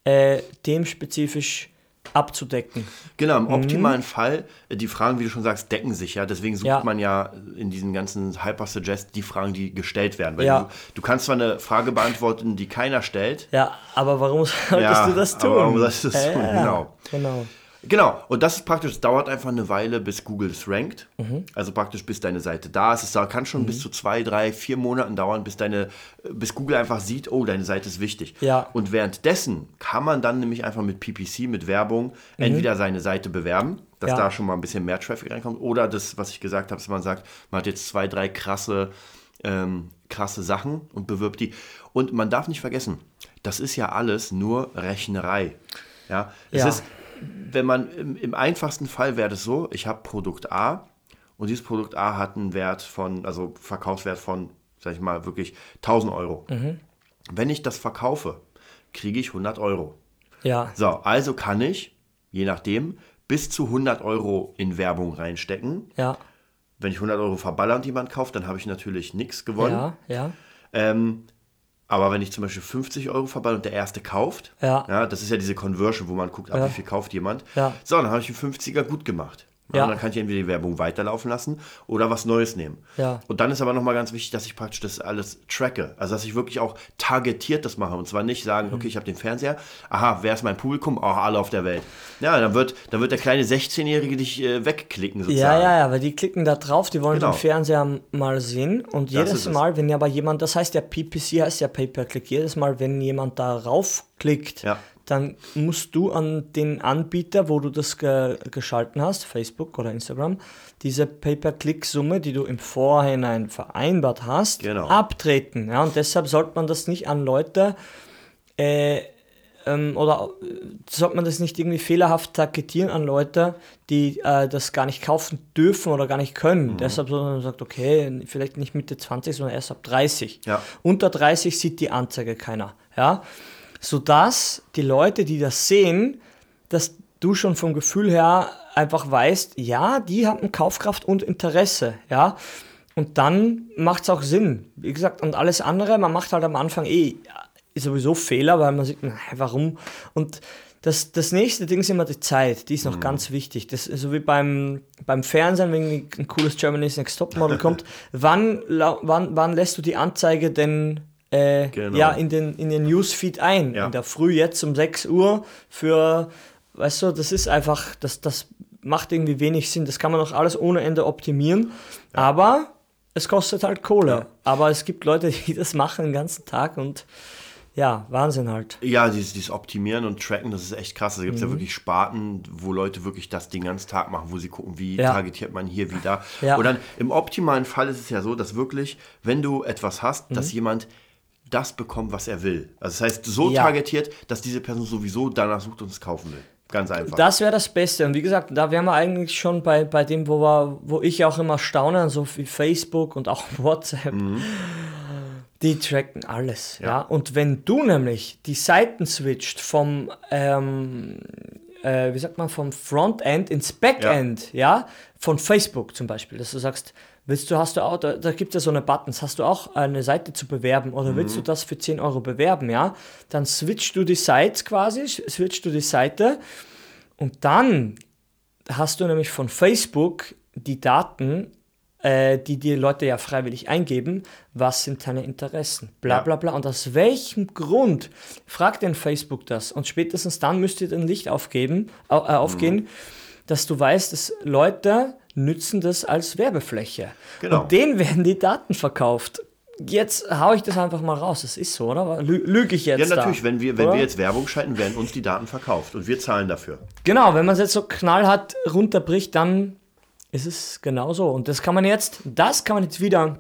äh, themenspezifisch abzudecken. Genau, im optimalen Fall, äh, die Fragen, wie du schon sagst, decken sich ja. Deswegen sucht Ja. man ja in diesen ganzen Hyper-Suggest die Fragen, die gestellt werden. Weil Ja. du, du kannst zwar eine Frage beantworten, die keiner stellt. Ja, aber warum (laughs) solltest Ja, du das tun? warum solltest du das tun? Genau. genau. Genau, und das ist praktisch, es dauert einfach eine Weile, bis Google es rankt. Mhm. Also praktisch, bis deine Seite da ist. Es kann schon bis zu zwei, drei, vier Monaten dauern, bis deine, bis Google einfach sieht, oh, deine Seite ist wichtig. Ja. Und währenddessen kann man dann nämlich einfach mit PPC, mit Werbung, entweder seine Seite bewerben, dass Mhm. Ja. da schon mal ein bisschen mehr Traffic reinkommt, oder das, was ich gesagt habe, dass man sagt, man hat jetzt zwei, drei krasse, ähm, krasse Sachen und bewirbt die. Und man darf nicht vergessen, das ist ja alles nur Rechnerei. Ja, es Ja. ist wenn man im, im einfachsten Fall wäre das so, ich habe Produkt A und dieses Produkt A hat einen Wert von, also Verkaufswert von, sag ich mal, wirklich 1000 Euro. Wenn ich das verkaufe, kriege ich 100 Euro. Ja, So, also kann ich, je nachdem, bis zu 100 Euro in Werbung reinstecken. ja, Wenn ich 100 Euro verballer und jemand kauft, dann habe ich natürlich nichts gewonnen. ja, ja. Ähm, aber wenn ich zum Beispiel 50 Euro verballe und der erste kauft, Ja. das ist ja diese Conversion, wo man guckt, ab Ja. wie viel kauft jemand. Ja. So, dann habe ich einen 50er gut gemacht. Ja. Und dann kann ich entweder die Werbung weiterlaufen lassen oder was Neues nehmen. Ja. Und dann ist aber nochmal ganz wichtig, dass ich praktisch das alles tracke. Also, dass ich wirklich auch targetiert das mache. Und zwar nicht sagen, Mhm. okay, ich habe den Fernseher, aha, wer ist mein Publikum? Auch alle auf der Welt. Ja, dann wird, dann wird der kleine 16-Jährige dich äh, wegklicken sozusagen. Ja, ja, ja, weil die klicken da drauf, die wollen Genau. den Fernseher mal sehen und Das jedes. Mal, wenn aber jemand, das heißt ja PPC heißt ja Pay-Per-Click, jedes Mal, wenn jemand da raufklickt, Ja. Dann musst du an den Anbieter, wo du das ge geschalten hast, Facebook oder Instagram, diese Pay-Per-Click-Summe, die du im Vorhinein vereinbart hast, Genau. abtreten. Ja, und deshalb sollte man das nicht an Leute äh, ähm, oder äh, sollte man das nicht irgendwie fehlerhaft targetieren an Leute, die äh, das gar nicht kaufen dürfen oder gar nicht können. Deshalb, sondern man sagt, okay, vielleicht nicht Mitte 20, sondern erst ab 30. Ja. Unter 30 sieht die Anzeige keiner. Ja? Sodass die Leute, die das sehen, dass du schon vom Gefühl her einfach weißt, ja, die haben Kaufkraft und Interesse. Ja? Und dann macht es auch Sinn. Wie gesagt, und alles andere, man macht halt am Anfang eh sowieso Fehler, weil man sieht, na, warum? Und das, das nächste Ding ist immer die Zeit, die ist noch ganz wichtig. Das so wie beim, beim Fernsehen, wenn ein cooles Germany's Next Top Model kommt. (laughs) Wann, wann, wann lässt du die Anzeige denn äh, Genau. ja, in den, in den Newsfeed ein. Ja. In der Früh jetzt um 6 Uhr für, weißt du, das ist einfach, das, das macht irgendwie wenig Sinn. Das kann man auch alles ohne Ende optimieren. Aber es kostet halt Kohle. Ja. Aber es gibt Leute, (laughs) die das machen den ganzen Tag und ja, Wahnsinn halt. Ja, dieses, dieses Optimieren und Tracken, das ist echt krass. Da gibt es ja wirklich Sparten, wo Leute wirklich das den ganzen Tag machen, wo sie gucken, wie Ja. targetiert man hier wieder. Ja. Und dann im optimalen Fall ist es ja so, dass wirklich, wenn du etwas hast, Mhm. dass jemand das bekommt, was er will. Also das heißt, so Ja. targetiert, dass diese Person sowieso danach sucht und es kaufen will. Ganz einfach. Das wäre das Beste. Und wie gesagt, da wären wir eigentlich schon bei, bei dem, wo, wir, wo ich auch immer staune, so wie Facebook und auch (laughs) WhatsApp. Die tracken alles. Ja. Ja. Und wenn du nämlich die Seiten switcht vom, ähm, äh, wie sagt man, vom Frontend ins Backend, ja. von Facebook zum Beispiel, dass du sagst, willst du, hast du auch, da, da gibt es ja so eine Buttons, hast du auch eine Seite zu bewerben oder willst du das für 10 Euro bewerben, ja, dann switchst du die Seite quasi, switchst du die Seite und dann hast du nämlich von Facebook die Daten, äh, die die Leute ja freiwillig eingeben, was sind deine Interessen, bla bla bla. Und aus welchem Grund fragt denn Facebook das? Und spätestens dann müsste dir ein Licht aufgeben, au, äh, aufgehen, dass du weißt, dass Leute nützen das als Werbefläche. Genau. Und denen werden die Daten verkauft. Jetzt hau ich das einfach mal raus. Das ist so, oder? Lü lüge ich jetzt ja, natürlich, da, wenn, wir, wenn oder? wir jetzt Werbung schalten, werden uns die Daten verkauft und wir zahlen dafür. Genau, wenn man es jetzt so knallhart runterbricht, dann ist es genau so. Und das kann man jetzt, das kann man jetzt wieder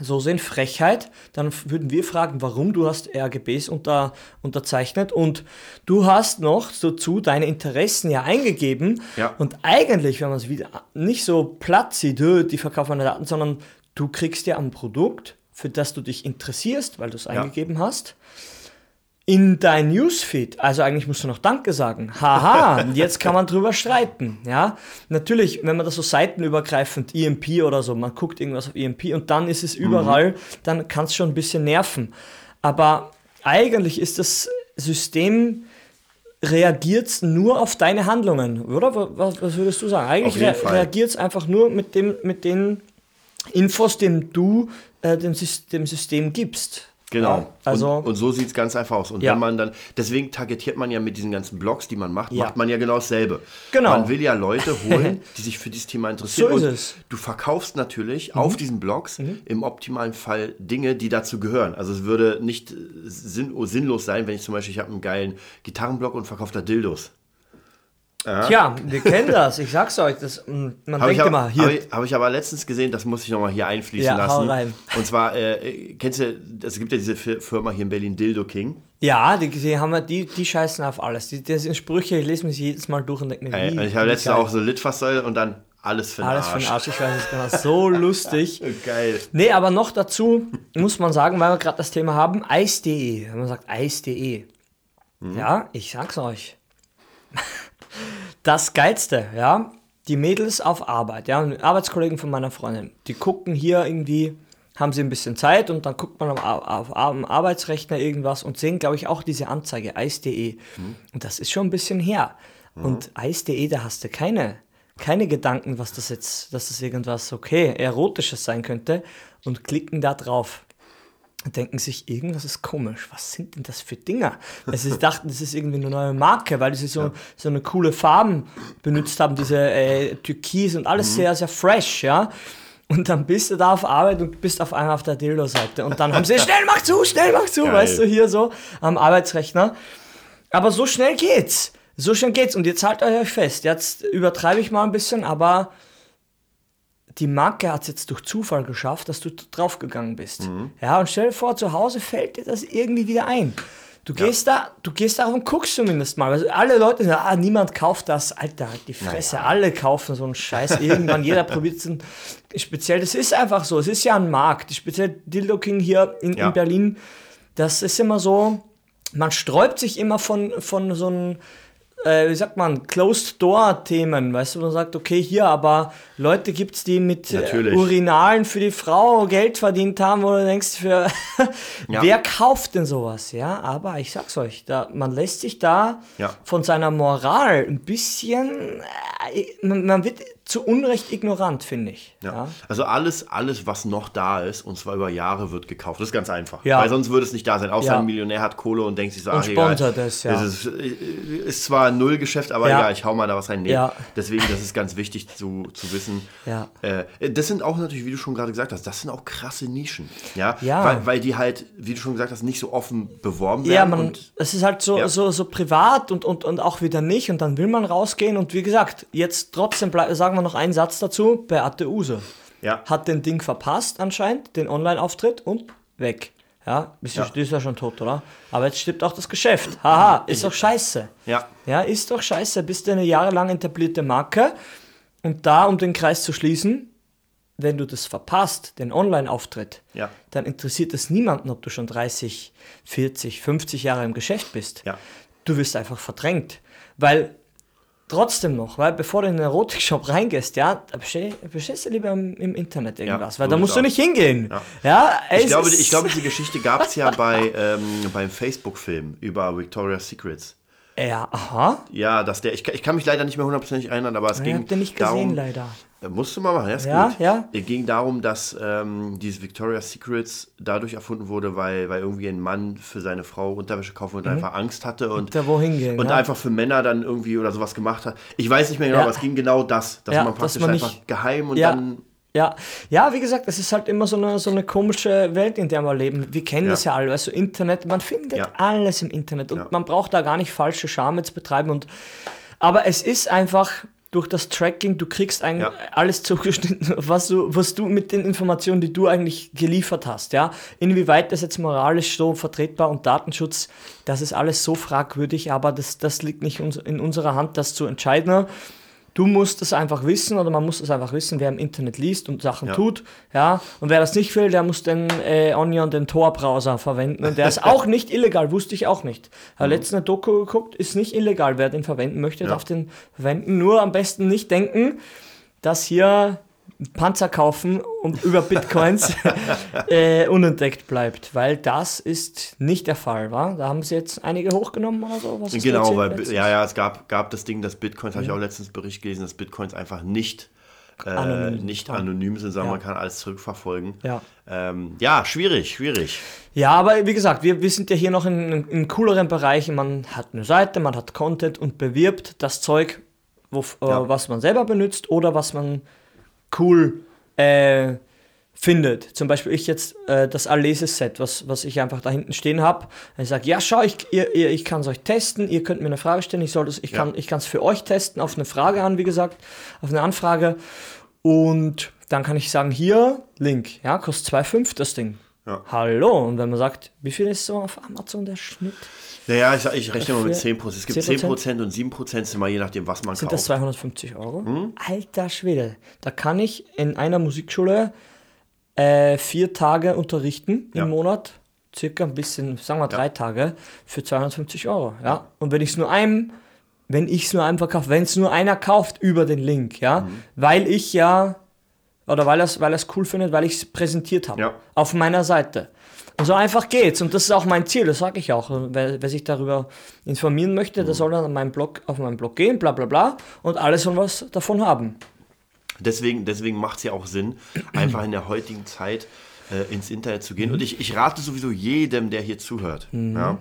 so sehen, Frechheit. Dann würden wir fragen, warum du hast RGBs unter, unterzeichnet und du hast noch dazu deine Interessen ja eingegeben. Ja. Und eigentlich, wenn man es wieder nicht so platt sieht, "Hö, die verkaufen meine Daten, sondern du kriegst ja ein Produkt, für das du dich interessierst, weil du es eingegeben hast in dein Newsfeed. Also eigentlich musst du noch Danke sagen. Haha, (laughs) jetzt kann man drüber streiten. Ja, natürlich, wenn man das so seitenübergreifend, EMP oder so, man guckt irgendwas auf EMP und dann ist es überall, dann kann es schon ein bisschen nerven. Aber eigentlich ist das System reagiert nur auf deine Handlungen, oder? Was, was würdest du sagen? Eigentlich rea reagiert es einfach nur mit, dem, mit den Infos, dem du äh, dem, dem System gibst. Genau. Ja, also und, und so sieht es ganz einfach aus. Und Ja. wenn man dann, deswegen targetiert man ja mit diesen ganzen Blogs, die man macht, Ja. macht man ja genau dasselbe. Genau. Man will ja Leute (laughs) holen, die sich für dieses Thema interessieren. So ist und es. Mhm. du verkaufst natürlich auf diesen Blogs im optimalen Fall Dinge, die dazu gehören. Also es würde nicht sinn sinnlos sein, wenn ich zum Beispiel, ich habe einen geilen Gitarrenblog und verkaufe da Dildos. Tja, wir kennen das. Ich sag's euch. Das, mm, man Habe ich, denkt aber- immer, hier. hab ich, hab ich aber letztens gesehen, das muss ich nochmal hier einfließen Ja, hau lassen. rein. Und zwar, äh, kennst du, es gibt ja diese Fi- Firma hier in Berlin, Dildo King. Ja, die, die, haben, die, die scheißen auf alles. Die, die sind Sprüche, ich lese sie jedes Mal durch und denke mir, wie, ich habe letztens geil. auch so Litfaßsäule und dann alles für den Alles für Arsch. den Arsch, ich weiß es genau. So (laughs) lustig. Geil. Nee, aber noch dazu muss man sagen, weil wir gerade das Thema haben, Eis.de. Wenn man sagt Eis.de. Mhm. Ja, ich sag's euch. Das Geilste, ja, die Mädels auf Arbeit, ja, und Arbeitskollegen von meiner Freundin, die gucken hier irgendwie, haben sie ein bisschen Zeit und dann guckt man am, auf, am Arbeitsrechner irgendwas und sehen, glaube ich, auch diese Anzeige, Eis.de. Und das ist schon ein bisschen her. Und Eis.de, da hast du keine, keine Gedanken, was das jetzt, dass das irgendwas, okay, Erotisches sein könnte und klicken da drauf denken sich, irgendwas ist komisch. Was sind denn das für Dinger? Also sie dachten, das ist irgendwie eine neue Marke, weil sie so, so eine coole Farben benutzt haben, diese äh, Türkis und alles sehr, sehr fresh, ja. Und dann bist du da auf Arbeit und bist auf einmal auf der Dildo-Seite. Und dann haben sie, schnell mach zu, schnell mach zu, Geil. weißt du, hier so am Arbeitsrechner. Aber so schnell geht's. So schnell geht's. Und jetzt haltet euch fest. Jetzt übertreibe ich mal ein bisschen, aber die Marke hat es jetzt durch Zufall geschafft, dass du draufgegangen bist. Ja, und stell dir vor, zu Hause fällt dir das irgendwie wieder ein. Du gehst da, du gehst da und guckst zumindest mal. Also alle Leute sagen, ah, niemand kauft das. Alter, halt die Fresse. Alle kaufen so einen Scheiß. Irgendwann, jeder probiert es. ein- Speziell, das ist einfach so. Es ist ja ein Markt. Speziell Dildo King hier in, Ja. in Berlin. Das ist immer so, man sträubt sich immer von, von so einem äh, wie sagt man, Closed-Door-Themen, weißt du, man sagt, okay, hier, aber Leute gibt es, die mit äh, Natürlich. Urinalen für die Frau Geld verdient haben, wo du denkst, für (laughs) Ja. wer kauft denn sowas, ja, aber ich sag's euch, da, man lässt sich da Ja. von seiner Moral ein bisschen, äh, man, man wird zu Unrecht ignorant, finde ich. Ja. Ja. Also alles, alles, was noch da ist, und zwar über Jahre, wird gekauft. Das ist ganz einfach. Ja. Weil sonst würde es nicht da sein. Außer Ja. ein Millionär hat Kohle und denkt sich so, Und ach egal. es, ja. ist, ist zwar ein Nullgeschäft, aber Ja. egal, ich hau mal da was rein. Nee. Ja. Deswegen, das ist ganz wichtig zu, zu wissen. Ja. Äh, das sind auch natürlich, wie du schon gerade gesagt hast, das sind auch krasse Nischen. Ja. Ja. Weil, weil die halt, wie du schon gesagt hast, nicht so offen beworben Ja, werden. man, und es ist halt so, Ja. so, so privat und, und, und auch wieder nicht und dann will man rausgehen und wie gesagt, jetzt trotzdem sagen wir noch einen Satz dazu, Beate Use ja. hat den Ding verpasst anscheinend, den Online-Auftritt und weg. Ja, ist ja. Ist ja schon tot, oder? Aber jetzt stirbt auch das Geschäft. Haha, ist doch scheiße. Ja. Ja, ist doch scheiße. Bist du eine jahrelang etablierte Marke und da, um den Kreis zu schließen, wenn du das verpasst, den Online-Auftritt, Ja. dann interessiert es niemanden, ob du schon 30, 40, 50 Jahre im Geschäft bist. Ja. Du wirst einfach verdrängt. Weil trotzdem noch, weil bevor du in den Erotikshop reingehst, ja, bestellst du lieber im, im Internet irgendwas, weil so da musst du nicht hingehen. Ja. Ja, Ich glaube, ich glaube, die (laughs) Geschichte gab es ja bei, ähm, beim Facebook-Film über Victoria's Secrets. Ja, aha. Ja, dass der, ich, kann- ich kann mich leider nicht mehr hundertprozentig erinnern, aber es Ich ging hab den nicht gesehen, darum, leider. Äh, Musst du mal machen, ja, ist Ja, gut. ja. Es ging darum, dass ähm, dieses Victoria's Secrets dadurch erfunden wurde, weil, weil irgendwie ein Mann für seine Frau Unterwäsche kaufen und einfach Angst hatte und, Mhm. Da wohin gehen, und ja. einfach für Männer dann irgendwie oder sowas gemacht hat. Ich weiß nicht mehr genau, Ja. aber es ging genau das, dass man praktisch man einfach nicht- geheim und dann Ja, ja, wie gesagt, es ist halt immer so eine, so eine komische Welt, in der wir leben. Wir kennen Ja. das ja alle, du, Internet, man findet Ja. alles im Internet und Ja. man braucht da gar nicht falsche Scham jetzt betreiben. Und, aber es ist einfach durch das Tracking, du kriegst eigentlich Ja. alles zugeschnitten, was du, was du mit den Informationen, die du eigentlich geliefert hast, ja. Inwieweit das jetzt moralisch so vertretbar und Datenschutz, das ist alles so fragwürdig, aber das, das liegt nicht in unserer Hand, das zu entscheiden. Du musst es einfach wissen oder man muss es einfach wissen, wer im Internet liest und Sachen Ja. tut. Ja, und wer das nicht will, der muss den äh, Onion, den Tor-Browser verwenden. Und der ist auch nicht illegal, wusste ich auch nicht. Habe Mhm. letztens eine Doku geguckt, ist nicht illegal. Wer den verwenden möchte, darf den verwenden. Nur am besten nicht denken, dass hier Panzer kaufen und über Bitcoins (laughs) äh, unentdeckt bleibt, weil das ist nicht der Fall, war. Da haben sie jetzt einige hochgenommen oder so. Was Genau, weil letztens? ja, ja, es gab, gab das Ding, dass Bitcoins, habe ich auch letztens Bericht gelesen, dass Bitcoins einfach nicht äh, Anonym. nicht anonym sind, sondern Ja. man kann alles zurückverfolgen. Ja. Ähm, ja, schwierig, schwierig. Ja, aber wie gesagt, wir, wir sind ja hier noch in, in, cooleren Bereichen. Man hat eine Seite, man hat Content und bewirbt das Zeug, wo, Ja. äh, was man selber benutzt oder was man cool äh, findet. Zum Beispiel ich jetzt äh, das Alese-Set, was, was ich einfach da hinten stehen habe. Ich sage, ja, schau, ich, ihr, ihr, ich kann es euch testen, ihr könnt mir eine Frage stellen, ich, soll das, ich Ja. kann es für euch testen, auf eine Frage an, wie gesagt, auf eine Anfrage. Und dann kann ich sagen, hier, Link, ja, kostet 2,5 das Ding. Ja. Hallo, und wenn man sagt, wie viel ist so auf Amazon der Schnitt? Naja, ich, ich rechne mal mit Für 10%. Es gibt 10%? 10% und 7% sind mal je nachdem, was man Sind das kauft. 250 Euro? Hm? Alter Schwede, da kann ich in einer Musikschule äh, vier Tage unterrichten Ja. im Monat, circa ein bisschen, sagen wir drei Tage, für 250 Euro. Ja? Und wenn ich es nur einem, wenn ich es nur einem verkaufe, wenn es nur einer kauft über den Link, ja, Mhm. weil ich ja, oder weil er es weil er's cool findet, weil ich es präsentiert habe Ja. auf meiner Seite. Und so einfach geht's. Und das ist auch mein Ziel, das sage ich auch. Wer, wer sich darüber informieren möchte, Mhm. der soll dann an meinen Blog, auf meinen Blog gehen, bla bla bla, und alle sollen was davon haben. Deswegen, deswegen macht es ja auch Sinn, (clears throat) einfach in der heutigen Zeit äh, ins Internet zu gehen. Mhm. Und ich, ich rate sowieso jedem, der hier zuhört. Ja?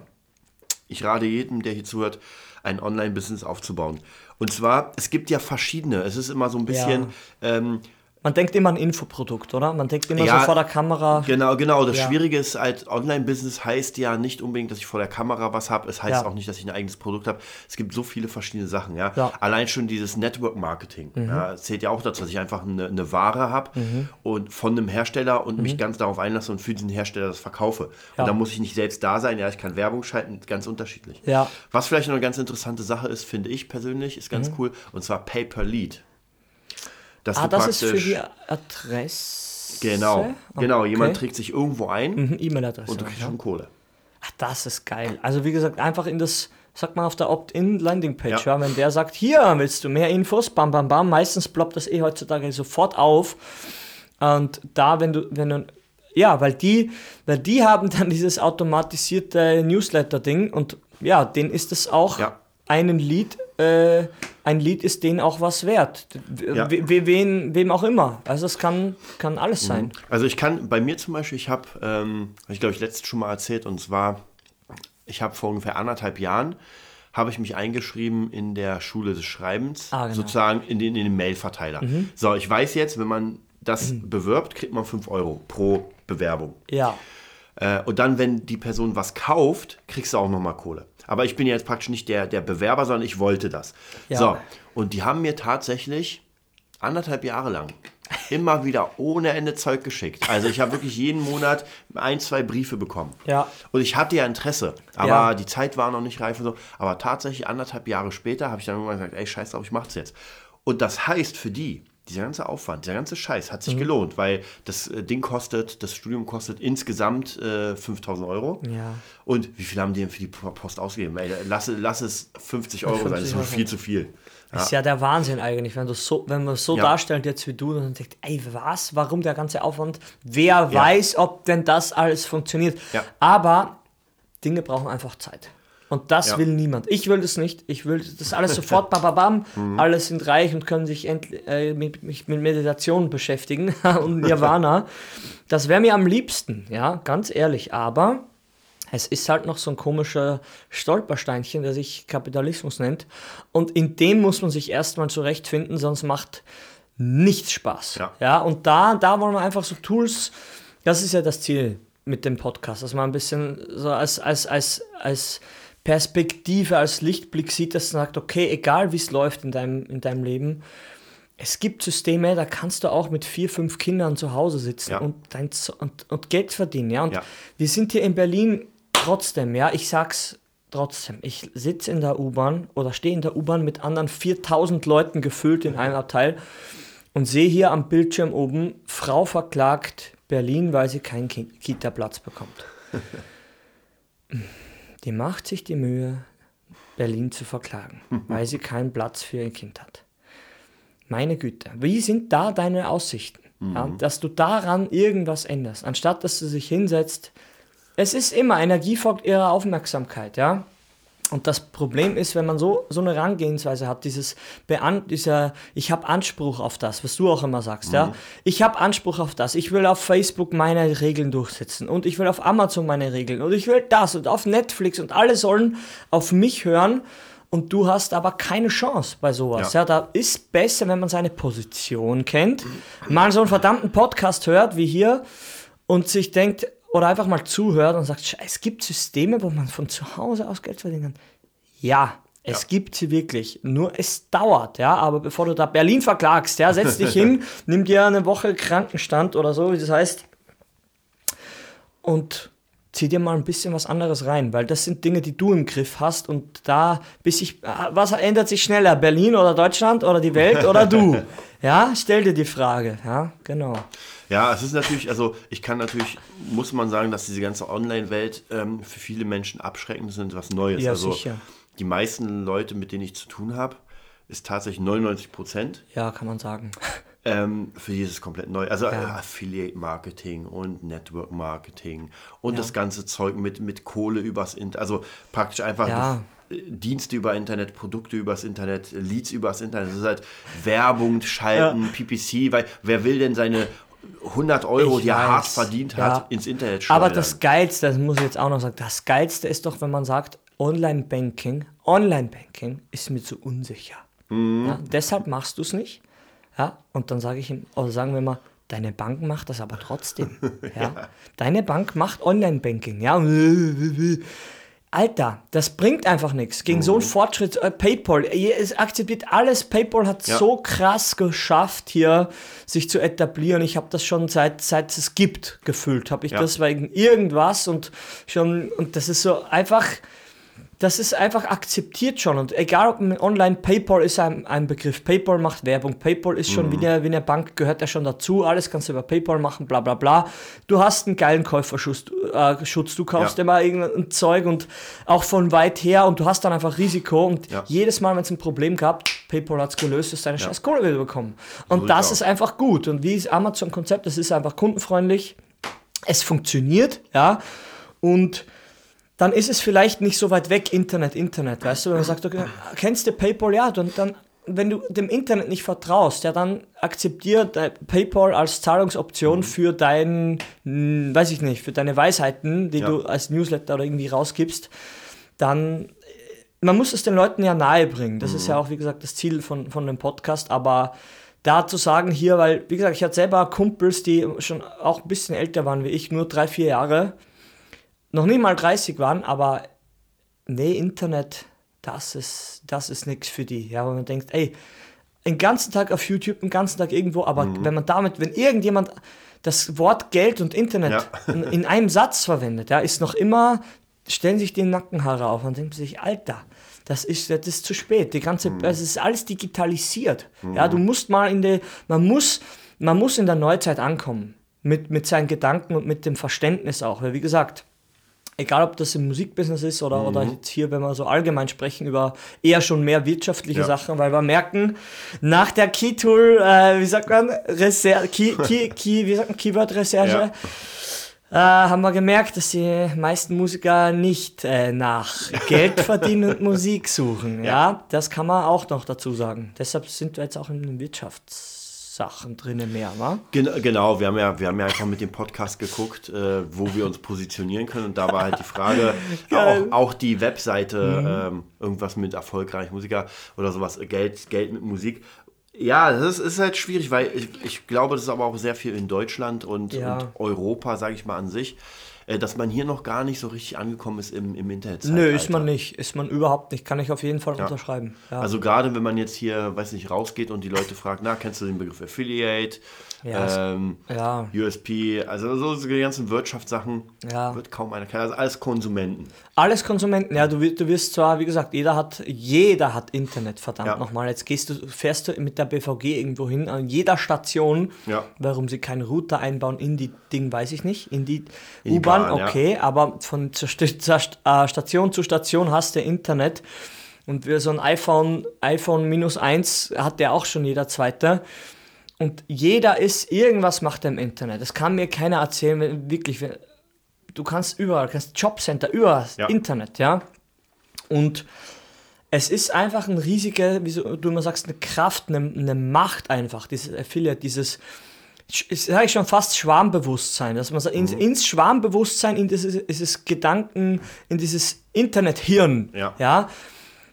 Ich rate jedem, der hier zuhört, ein Online-Business aufzubauen. Und zwar, es gibt ja verschiedene. Es ist immer so ein bisschen. Ähm, Man denkt immer an Infoprodukt, oder? Man denkt immer Ja, so vor der Kamera. Genau, genau. Das Ja. Schwierige ist halt, Online-Business heißt ja nicht unbedingt, dass ich vor der Kamera was habe. Es heißt Ja. auch nicht, dass ich ein eigenes Produkt habe. Es gibt so viele verschiedene Sachen, ja. Mhm. Allein schon dieses Network-Marketing ja, zählt ja auch dazu, dass ich einfach eine, eine Ware habe und von einem Hersteller und mich ganz darauf einlasse und für diesen Hersteller das verkaufe. Mhm. Und da muss ich nicht selbst da sein. Ja, ich kann Werbung schalten, ganz unterschiedlich. Ja. Was vielleicht noch eine ganz interessante Sache ist, finde ich persönlich, ist Mhm. ganz cool, und zwar Pay-Per-Lead. Dass Ah, du das ist für die Adresse? Genau, genau. Jemand okay. trägt sich irgendwo ein Mhm, E-Mail-Adresse. und du kriegst schon Kohle. Ach, das ist geil. Also wie gesagt, einfach in das, sagt man auf der Opt-in-Landing-Page, Ja. ja. wenn der sagt, hier willst du mehr Infos, bam, bam, bam, meistens ploppt das eh heutzutage sofort auf. Und da, wenn du, wenn du, ja, weil die, weil die haben dann dieses automatisierte Newsletter-Ding und ja, denen ist es auch Ja. einen Lead äh, ein Lied ist denen auch was wert. Ja. We wen, wem auch immer. Also es kann, kann alles sein. Also ich kann, bei mir zum Beispiel, ich habe, ähm, ich glaube ich letztens schon mal erzählt, und zwar, ich habe vor ungefähr anderthalb Jahren, habe ich mich eingeschrieben in der Schule des Schreibens, Ah, genau. sozusagen in den, in den Mailverteiler. So, ich weiß jetzt, wenn man das bewirbt, kriegt man 5 Euro pro Bewerbung. Ja. Äh, und dann, wenn die Person was kauft, kriegst du auch nochmal Kohle. Aber ich bin ja jetzt praktisch nicht der, der Bewerber, sondern ich wollte das. Ja. So, und die haben mir tatsächlich anderthalb Jahre lang immer wieder ohne Ende Zeug geschickt. Also ich habe wirklich jeden Monat ein, zwei Briefe bekommen. Ja. Und ich hatte ja Interesse, aber Ja. die Zeit war noch nicht reif und so. Aber tatsächlich anderthalb Jahre später habe ich dann irgendwann gesagt, ey, scheiß drauf, ich mach's jetzt. Und das heißt für die, dieser ganze Aufwand, dieser ganze Scheiß hat sich Mhm. gelohnt, weil das äh, Ding kostet, das Studium kostet insgesamt äh, 5000 Euro. Ja. Und wie viel haben die denn für die Post ausgegeben? Ey, lass, lass es 50 Euro sein, das ist 50 Euro. viel zu viel. Das ist ja der Wahnsinn eigentlich, wenn du so, wenn man es so Ja. darstellt jetzt wie du, dann denkt, ey, was, warum der ganze Aufwand? Wer weiß, ob denn das alles funktioniert? Ja. Aber Dinge brauchen einfach Zeit. Und das Ja. will niemand. Ich will das nicht. Ich will das alles sofort, (laughs) bababam. Mhm. Alle sind reich und können sich endlich äh, mit, mit, mit Meditation beschäftigen (laughs) und Nirvana. das wäre mir am liebsten, ja, ganz ehrlich. Aber es ist halt noch so ein komischer Stolpersteinchen, der sich Kapitalismus nennt. Und in dem muss man sich erstmal zurechtfinden, sonst macht nichts Spaß. Ja. ja und da, da wollen wir einfach so Tools, das ist ja das Ziel mit dem Podcast, dass man ein bisschen so als, als, als, als Perspektive, als Lichtblick sieht, dass sagt, okay, egal wie es läuft in deinem, in deinem Leben, es gibt Systeme, da kannst du auch mit vier, fünf Kindern zu Hause sitzen Ja. und, dein, und, und Geld verdienen. Ja? Und Ja. wir sind hier in Berlin trotzdem, ja, ich sag's trotzdem, ich sitze in der U-Bahn oder stehe in der U-Bahn mit anderen 4000 Leuten gefüllt in einem Abteil und sehe hier am Bildschirm oben, Frau verklagt Berlin, weil sie keinen Ki- Kita-Platz bekommt. (laughs) Die macht sich die Mühe, Berlin zu verklagen, weil sie keinen Platz für ihr Kind hat. Meine Güte, wie sind da deine Aussichten? Ja, dass du daran irgendwas änderst, anstatt dass du dich hinsetzt. Es ist immer, Energie folgt ihrer Aufmerksamkeit, ja. Und das Problem ist, wenn man so, so eine Herangehensweise hat, dieses Bean dieser, ich habe Anspruch auf das, was du auch immer sagst, ja. Ich habe Anspruch auf das. Ich will auf Facebook meine Regeln durchsetzen und ich will auf Amazon meine Regeln und ich will das und auf Netflix und alle sollen auf mich hören und du hast aber keine Chance bei sowas. Ja. Ja, da ist besser, wenn man seine Position kennt, mal so einen verdammten Podcast hört wie hier und sich denkt, oder einfach mal zuhört und sagt, "Scheiße, es gibt Systeme, wo man von zu Hause aus Geld verdienen kann. Ja, es Ja. gibt sie wirklich. Nur es dauert, ja. Aber bevor du da Berlin verklagst, ja, setz dich hin, (laughs) nimm dir eine Woche Krankenstand oder so, wie das heißt, und zieh dir mal ein bisschen was anderes rein, weil das sind Dinge, die du im Griff hast und da bis ich, was ändert sich schneller, Berlin oder Deutschland oder die Welt oder du? (laughs) Ja, stell dir die Frage, ja, genau. Ja, es ist natürlich, also ich kann natürlich, muss man sagen, dass diese ganze Online-Welt ähm, für viele Menschen abschreckend sind, was Neues. Ja, also sicher. die meisten Leute, mit denen ich zu tun habe, ist tatsächlich 99 Prozent. Ja, kann man sagen. (laughs) Ähm, für dieses komplett neu. Also Ja. äh, Affiliate-Marketing und Network-Marketing und das ganze Zeug mit, mit Kohle übers Internet. Also praktisch einfach Ja. äh, Dienste über Internet, Produkte übers Internet, Leads übers Internet. Das ist halt Werbung, Schalten, PPC, weil wer will denn seine 100 Euro, Ich die er weiß, hart verdient ja. hat, ins Internet schleudern? Aber das Geilste, das muss ich jetzt auch noch sagen, das Geilste ist doch, wenn man sagt, Online-Banking, Online-Banking ist mir zu unsicher. Mhm. Ja, deshalb machst du es nicht. Ja, und dann sage ich ihm, oder sagen wir mal, deine Bank macht das aber trotzdem. (laughs) ja. Deine Bank macht Online-Banking. Ja. Alter, das bringt einfach nichts. Gegen so einen Fortschritt, äh, PayPal, es akzeptiert alles. PayPal hat Ja. so krass geschafft, hier sich zu etablieren. Ich habe das schon seit, seit es gibt gefühlt. Habe ich Ja. das wegen irgendwas und schon, und das ist so einfach, das ist einfach akzeptiert schon. Und egal ob online, PayPal ist ein, ein Begriff. PayPal macht Werbung. PayPal ist schon wie, eine, wie eine Bank, gehört ja schon dazu. Alles kannst du über PayPal machen, bla bla bla. Du hast einen geilen Käuferschutz. Äh, Schutz. Du kaufst Ja. immer irgendein Zeug und auch von weit her und du hast dann einfach Risiko. Und Ja. jedes Mal, wenn es ein Problem gab, PayPal hat es gelöst, hast deine scheiß Kohle wieder bekommen. Und sieht's das ist einfach gut. Und wie ist Amazon-Konzept? Das ist einfach kundenfreundlich. Es funktioniert, ja. Und dann ist es vielleicht nicht so weit weg, Internet, Internet, weißt du, wenn man sagt, okay, kennst du PayPal, ja, dann, dann wenn du dem Internet nicht vertraust, ja, dann akzeptiert PayPal als Zahlungsoption mhm. für dein, hm, weiß ich nicht, für deine Weisheiten, die ja. du als Newsletter oder irgendwie rausgibst, dann, äh, man muss es den Leuten ja nahe bringen. Das mhm. ist ja auch, wie gesagt, das Ziel von, von dem Podcast, aber da zu sagen hier, weil, wie gesagt, ich hatte selber Kumpels, die schon auch ein bisschen älter waren wie ich, nur drei, vier Jahre, noch nicht mal 30 waren, aber nee, Internet, das ist, das ist nichts für die. Ja, weil man denkt, ey, den ganzen Tag auf YouTube, den ganzen Tag irgendwo, aber mhm. wenn man damit, wenn irgendjemand das Wort Geld und Internet ja. (laughs) in, in, einem Satz verwendet, ja, ist noch immer, stellen sich die Nackenhaare auf und denken sich, Alter, das ist, das ist zu spät. Die ganze, mhm. das ist alles digitalisiert. Mhm. Ja, du musst mal in die, man muss, man muss in der Neuzeit ankommen. Mit, mit seinen Gedanken und mit dem Verständnis auch. Weil, wie gesagt, egal ob das im Musikbusiness ist oder, mhm. oder jetzt hier, wenn wir so allgemein sprechen, über eher schon mehr wirtschaftliche ja. Sachen, weil wir merken, nach der Key-Tool, äh, wie sagt man, Reser Key, Key, (laughs) Key, wie sagt man, Keyword-Recherche, ja. äh, haben wir gemerkt, dass die meisten Musiker nicht äh, nach Geld verdienen und Musik suchen. (laughs) Ja. ja, das kann man auch noch dazu sagen. Deshalb sind wir jetzt auch in Wirtschafts- Sachen drin mehr, wa? Gen genau, wir haben, ja, wir haben ja einfach mit dem Podcast geguckt, äh, wo wir uns positionieren können. Und da war halt die Frage, (laughs) auch, auch, die Webseite, mhm. ähm, irgendwas mit erfolgreich Musiker oder sowas, Geld, Geld mit Musik. Ja, das ist, ist halt schwierig, weil ich, ich glaube, das ist aber auch sehr viel in Deutschland und, ja. und Europa, sage ich mal an sich. Äh, dass man hier noch gar nicht so richtig angekommen ist im, im Internet. Nö, ist man nicht. Ist man überhaupt nicht. Kann ich auf jeden Fall ja. unterschreiben. Ja. Also gerade wenn man jetzt hier, weiß nicht, rausgeht und die Leute fragen, na, kennst du den Begriff Affiliate? Ja, ähm, ja. USP, also so die ganzen Wirtschaftssachen ja. wird kaum einer kennen. Also alles Konsumenten. Alles Konsumenten, ja, du, du wirst zwar, wie gesagt, jeder hat, jeder hat Internet, verdammt ja. nochmal. Jetzt gehst du, fährst du mit der BVG irgendwo hin, an jeder Station. Warum sie keinen Router einbauen in die Ding, weiß ich nicht. In die, U-Bahn, okay, aber von äh, Station zu Station hast du Internet. Und so ein iPhone, iPhone minus eins hat der auch schon jeder zweite. Und jeder ist, irgendwas macht er im Internet. Das kann mir keiner erzählen, wirklich. Du kannst überall, kannst Jobcenter, überall, ja. Internet, ja. Und es ist einfach ein riesiger, wie du immer sagst, eine Kraft, eine, eine Macht einfach, dieses Affiliate, dieses, sage ich schon fast Schwarmbewusstsein, dass man ins, mhm. ins Schwarmbewusstsein, in dieses, dieses Gedanken, in dieses Internethirn, ja, ja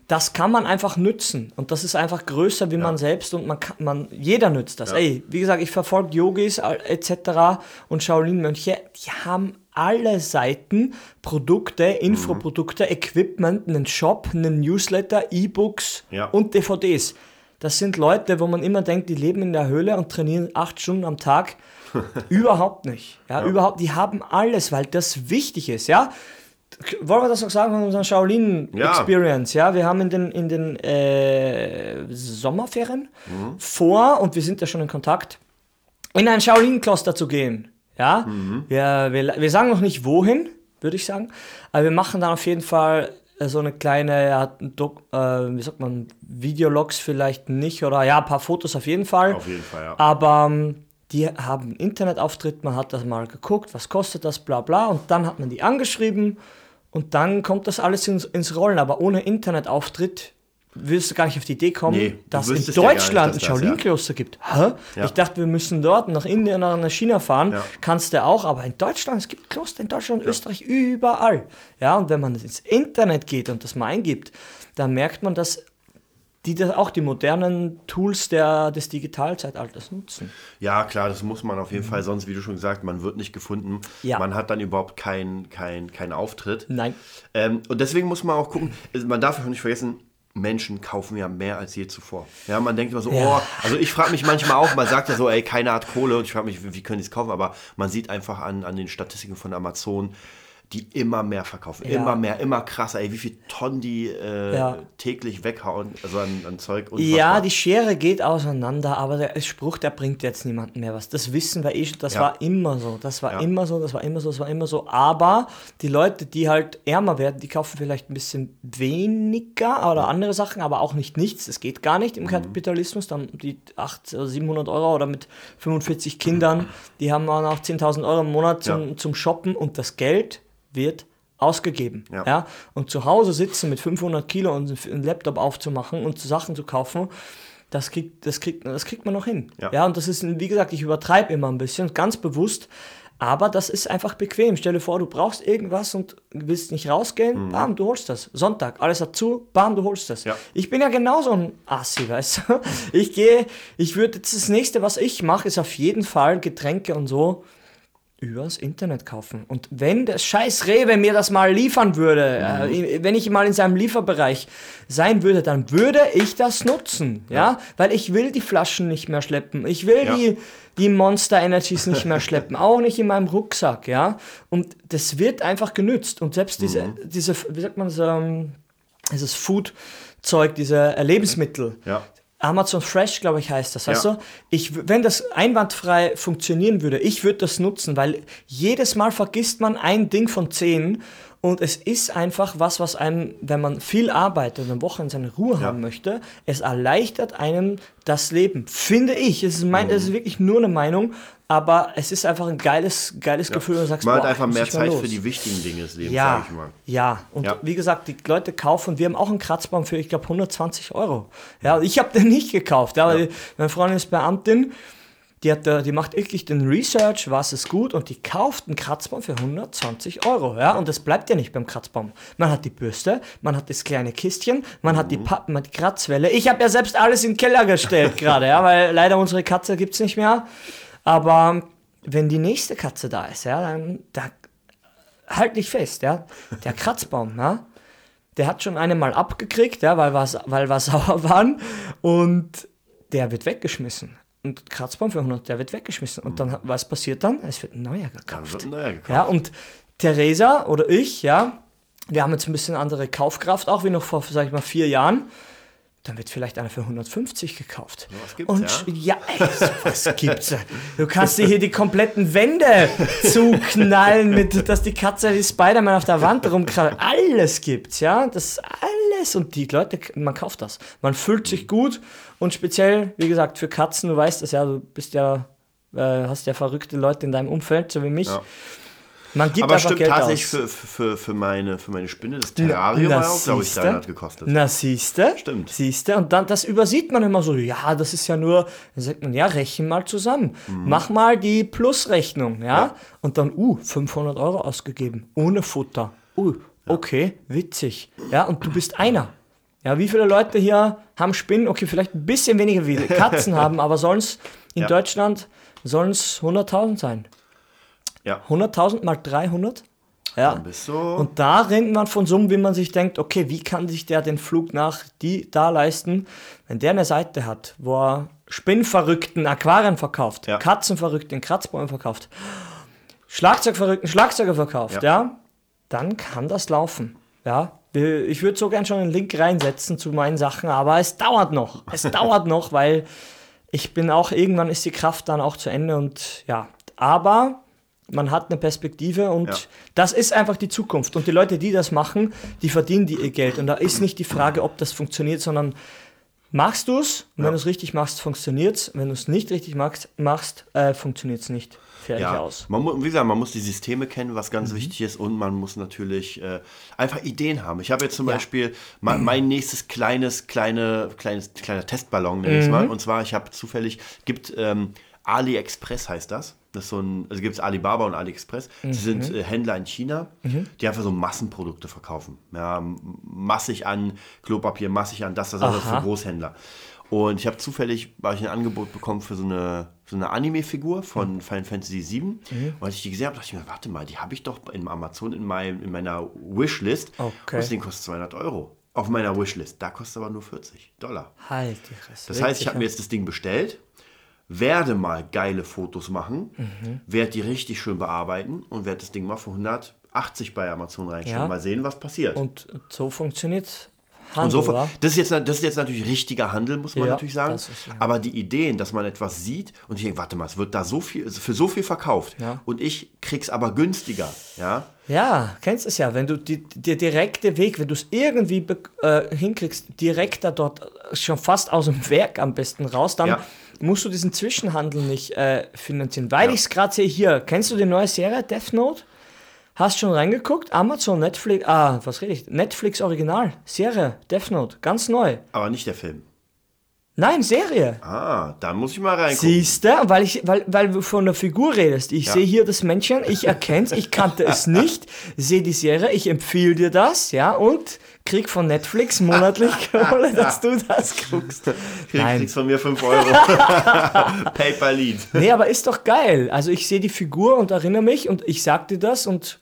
das kann man einfach nützen und das ist einfach größer wie ja. man selbst und man kann, man, jeder nützt das. Ja. Ey, wie gesagt, ich verfolge Yogis etc. und Shaolin-Mönche, die haben alle Seiten Produkte, Infoprodukte, mhm. Equipment, einen Shop, einen Newsletter, E-Books ja. und DVDs. Das sind Leute, wo man immer denkt, die leben in der Höhle und trainieren acht Stunden am Tag. (laughs) überhaupt nicht. Ja, ja, überhaupt. Die haben alles, weil das wichtig ist. Ja, wollen wir das auch sagen von unserer Shaolin-Experience? Ja. ja. wir haben in den, in den äh, Sommerferien mhm. vor, und wir sind ja schon in Kontakt, in ein Shaolin-Kloster zu gehen. Ja, mhm. wir, wir, wir sagen noch nicht wohin, würde ich sagen, aber wir machen dann auf jeden Fall äh, so eine kleine, ja, äh, wie sagt man, Videologs vielleicht nicht, oder ja, ein paar Fotos auf jeden Fall. Auf jeden Fall, ja. Aber ähm, die haben einen Internetauftritt, man hat das mal geguckt, was kostet das, bla bla, und dann hat man die angeschrieben und dann kommt das alles ins, ins Rollen. Aber ohne Internetauftritt willst du gar nicht auf die Idee kommen, nee, dass es in Deutschland nicht, ein Shaolin-Kloster ja. gibt. Hä? Ja. Ich dachte, wir müssen dort nach Indien oder nach China fahren. Kannst du auch, aber in Deutschland, es gibt Kloster in Deutschland, Österreich, überall. Ja, und wenn man ins Internet geht und das mal eingibt, dann merkt man, dass die das auch die modernen Tools der, des Digitalzeitalters nutzen. Ja, klar, das muss man auf jeden mhm. Fall, sonst, wie du schon gesagt, man wird nicht gefunden. Ja. Man hat dann überhaupt keinen kein, kein Auftritt. Nein. Ähm, und deswegen muss man auch gucken, man darf auch nicht vergessen, Menschen kaufen ja mehr als je zuvor. Ja, man denkt immer so, ja. oh, also ich frage mich manchmal auch, man sagt ja so, ey, keiner hat Kohle und ich frage mich, wie, wie können die es kaufen, aber man sieht einfach an, an den Statistiken von Amazon, die immer mehr verkaufen, ja. immer mehr, immer krasser. Ey, wie viel Tonnen die äh, ja. täglich weghauen, also an, an Zeug. Unfassbar. Ja, die Schere geht auseinander, aber der Spruch, der bringt jetzt niemanden mehr was. Das wissen wir eh schon, das ja. war immer so, das war immer so, das war immer so, das war immer so. Aber die Leute, die halt ärmer werden, die kaufen vielleicht ein bisschen weniger oder andere Sachen, aber auch nicht nichts. Das geht gar nicht im mhm. Kapitalismus. Dann die 800 oder 700 Euro oder mit 45 Kindern, die haben dann auch 10.000 Euro im Monat zum, zum Shoppen und das Geld wird ausgegeben. Ja. Ja. Und zu Hause sitzen mit 500 Kilo und einen Laptop aufzumachen und Sachen zu kaufen, das kriegt, das kriegt, das kriegt man noch hin. Ja. und das ist, wie gesagt, ich übertreibe immer ein bisschen, ganz bewusst. Aber das ist einfach bequem. Stell dir vor, du brauchst irgendwas und willst nicht rausgehen, bam, du holst das. Sonntag, alles hat zu, bam, du holst das. Mhm. Ja. Ich bin ja genauso ein Assi, weißt du. Ich gehe, ich würde jetzt das nächste, was ich mache, ist auf jeden Fall Getränke und so übers Internet kaufen. Und wenn der scheiß Rewe mir das mal liefern würde, äh, wenn ich mal in seinem Lieferbereich sein würde, dann würde ich das nutzen, ja? Weil ich will die Flaschen nicht mehr schleppen. Ich will Ja. die, die Monster Energies nicht mehr schleppen, (laughs) auch nicht in meinem Rucksack, ja? Und das wird einfach genützt. Und selbst diese, diese wie sagt man das, ähm, dieses Food-Zeug, diese äh, Lebensmittel, Ja. Amazon Fresh, glaube ich, heißt das. Weißt Ja. Ich, wenn das einwandfrei funktionieren würde, ich würde das nutzen, weil jedes Mal vergisst man ein Ding von zehn und es ist einfach was, was einem, wenn man viel arbeitet und am Wochenende seine Ruhe haben möchte, es erleichtert einem das Leben. Finde ich. Es ist, mein, Mhm. es ist wirklich nur eine Meinung, aber es ist einfach ein geiles, geiles Gefühl, wenn du sagst, Man hat boah, einfach muss mehr Zeit für die wichtigen Dinge des Lebens, Ja, sag ich mal. ja. Und Ja. wie gesagt, die Leute kaufen, wir haben auch einen Kratzbaum für, ich glaube, 120 Euro. Ja, ich habe den nicht gekauft. Ja, weil meine Freundin ist Beamtin, die, hat, da- die macht wirklich den Research, was ist gut, und die kauft einen Kratzbaum für 120 Euro. Ja, und das bleibt ja nicht beim Kratzbaum. Man hat die Bürste, man hat das kleine Kistchen, man hat die Pappen, man hat die Kratzwelle. Ich habe ja selbst alles in den Keller gestellt (laughs) gerade, ja, weil leider unsere Katze gibt es nicht mehr. Aber wenn die nächste Katze da ist, ja, dann da, halt dich fest, ja. Der (laughs) Kratzbaum, ja, der hat schon eine mal abgekriegt, ja, weil wir, weil wir (laughs) sauer waren und der wird weggeschmissen. Und Kratzbaum für 100, der wird weggeschmissen. Und dann, was passiert dann? Es wird ein neuer gekauft. wird ein neuer gekauft. Ja, und Theresa oder ich, ja, wir haben jetzt ein bisschen andere Kaufkraft, auch wie noch vor, sag ich mal, vier Jahren. Dann wird vielleicht einer für 150 gekauft. was gibt's, und ja? ja, ey, so was gibt's. Du kannst dir hier die kompletten Wände zuknallen, mit, dass die Katze wie Spider-Man auf der Wand rumkrabbelt. Alles gibt's, ja. Das ist alles. Und die Leute, man kauft das. Man fühlt sich gut und speziell, wie gesagt, für Katzen, du weißt das ja, du bist ja, äh, hast ja verrückte Leute in deinem Umfeld, so wie mich. Ja. Man gibt Aber stimmt Geld tatsächlich für, für, für, meine, für meine Spinne, das Terrarium war auch, glaube ich, siehste. 300 gekostet. Na, siehste. Stimmt. Siehste. Und dann, das übersieht man immer so, ja, das ist ja nur, dann sagt man, ja, rechnen mal zusammen. Mach mal die Plusrechnung, ja? Mhm. Ja. Und dann, uh, 500 Euro ausgegeben, ohne Futter. Uh, okay, witzig. Ja, und du bist einer. Ja, wie viele Leute hier haben Spinnen? Okay, vielleicht ein bisschen weniger wie Katzen (laughs) haben, aber sollen es in Ja. Deutschland, sollen es 100.000 sein. Ja. 100.000 mal 300? Ja. Und da rennt man von Summen, wie man sich denkt, okay, wie kann sich der den Flug nach die da leisten, wenn der eine Seite hat, wo er Spinnverrückten Aquarien verkauft, Ja. Katzenverrückten Kratzbäume verkauft, Schlagzeugverrückten Schlagzeuge verkauft, ja. Ja. Dann kann das laufen. Ja, ich würde so gern schon einen Link reinsetzen zu meinen Sachen, aber es dauert noch. Es (laughs) dauert noch, weil ich bin auch, irgendwann ist die Kraft dann auch zu Ende und ja, aber man hat eine Perspektive und Ja. das ist einfach die Zukunft. Und die Leute, die das machen, die verdienen die ihr Geld. Und da ist nicht die Frage, ob das funktioniert, sondern machst du es? Und wenn Ja. du es richtig machst, funktioniert es. Wenn du es nicht richtig machst, machst äh, funktioniert es nicht. Fertig ja, aus. man muss, wie gesagt, man muss die Systeme kennen, was Mhm. ganz wichtig ist, und man muss natürlich äh, einfach Ideen haben. Ich habe jetzt zum Ja. Beispiel mein, mein nächstes kleines, kleine, kleines, kleiner Testballon, nenne ich es Mhm. mal. Und zwar, ich habe zufällig, gibt ähm, AliExpress heißt das. Das ist so ein, also gibt es Alibaba und AliExpress. Mhm. Die sind äh, Händler in China, die einfach so Massenprodukte verkaufen. Ja, massig an Klopapier, massig an das, das ist also für Großhändler. Und ich habe zufällig habe ich ein Angebot bekommen für so eine, so eine Anime-Figur von Final Fantasy VII. Und als ich die gesehen habe, dachte ich mir, warte mal, die habe ich doch in Amazon in, meinem, in meiner Wishlist. Okay. Und das Ding kostet 200 Euro. Auf meiner Wishlist. Da kostet aber nur 40 Dollar. Halt Fresse. Das heißt, ich habe mir jetzt das Ding bestellt, werde mal geile Fotos machen, Mhm. werde die richtig schön bearbeiten und werde das Ding mal für 180 bei Amazon reinstellen. Ja. Mal sehen, was passiert. Und so funktioniert Und Handel, so, wa? das, ist jetzt, das ist jetzt natürlich richtiger Handel, muss man Ja, natürlich sagen. ist, ja. Aber die Ideen, dass man etwas sieht und ich denke, warte mal, es wird da so viel, für so viel verkauft Ja. und ich krieg's aber günstiger, ja. Ja, kennst es ja, wenn du die, der direkte Weg, wenn du es irgendwie äh, hinkriegst, direkt da dort äh, schon fast aus dem Werk am besten raus, dann musst du diesen Zwischenhandel nicht äh, finanzieren. Weil ich es gerade sehe hier, kennst du die neue Serie Death Note? Hast schon reingeguckt? Amazon, Netflix, ah, was rede ich? Netflix Original, Serie, Death Note, ganz neu. Aber nicht der Film. Nein, Serie. Ah, da muss ich mal reingucken. Siehst du, weil, ich, weil, weil du von der Figur redest. Ich Ja. sehe hier das Männchen, ich erkenne es, ich kannte es (laughs) nicht, sehe die Serie, ich empfehle dir das, ja, und krieg von Netflix monatlich (laughs) Kohle, dass du das guckst. (laughs) Krieg, Nein. kriegst von mir 5 Euro. Paper Lead. Nee, aber ist doch geil. Also ich sehe die Figur und erinnere mich und ich sag dir das und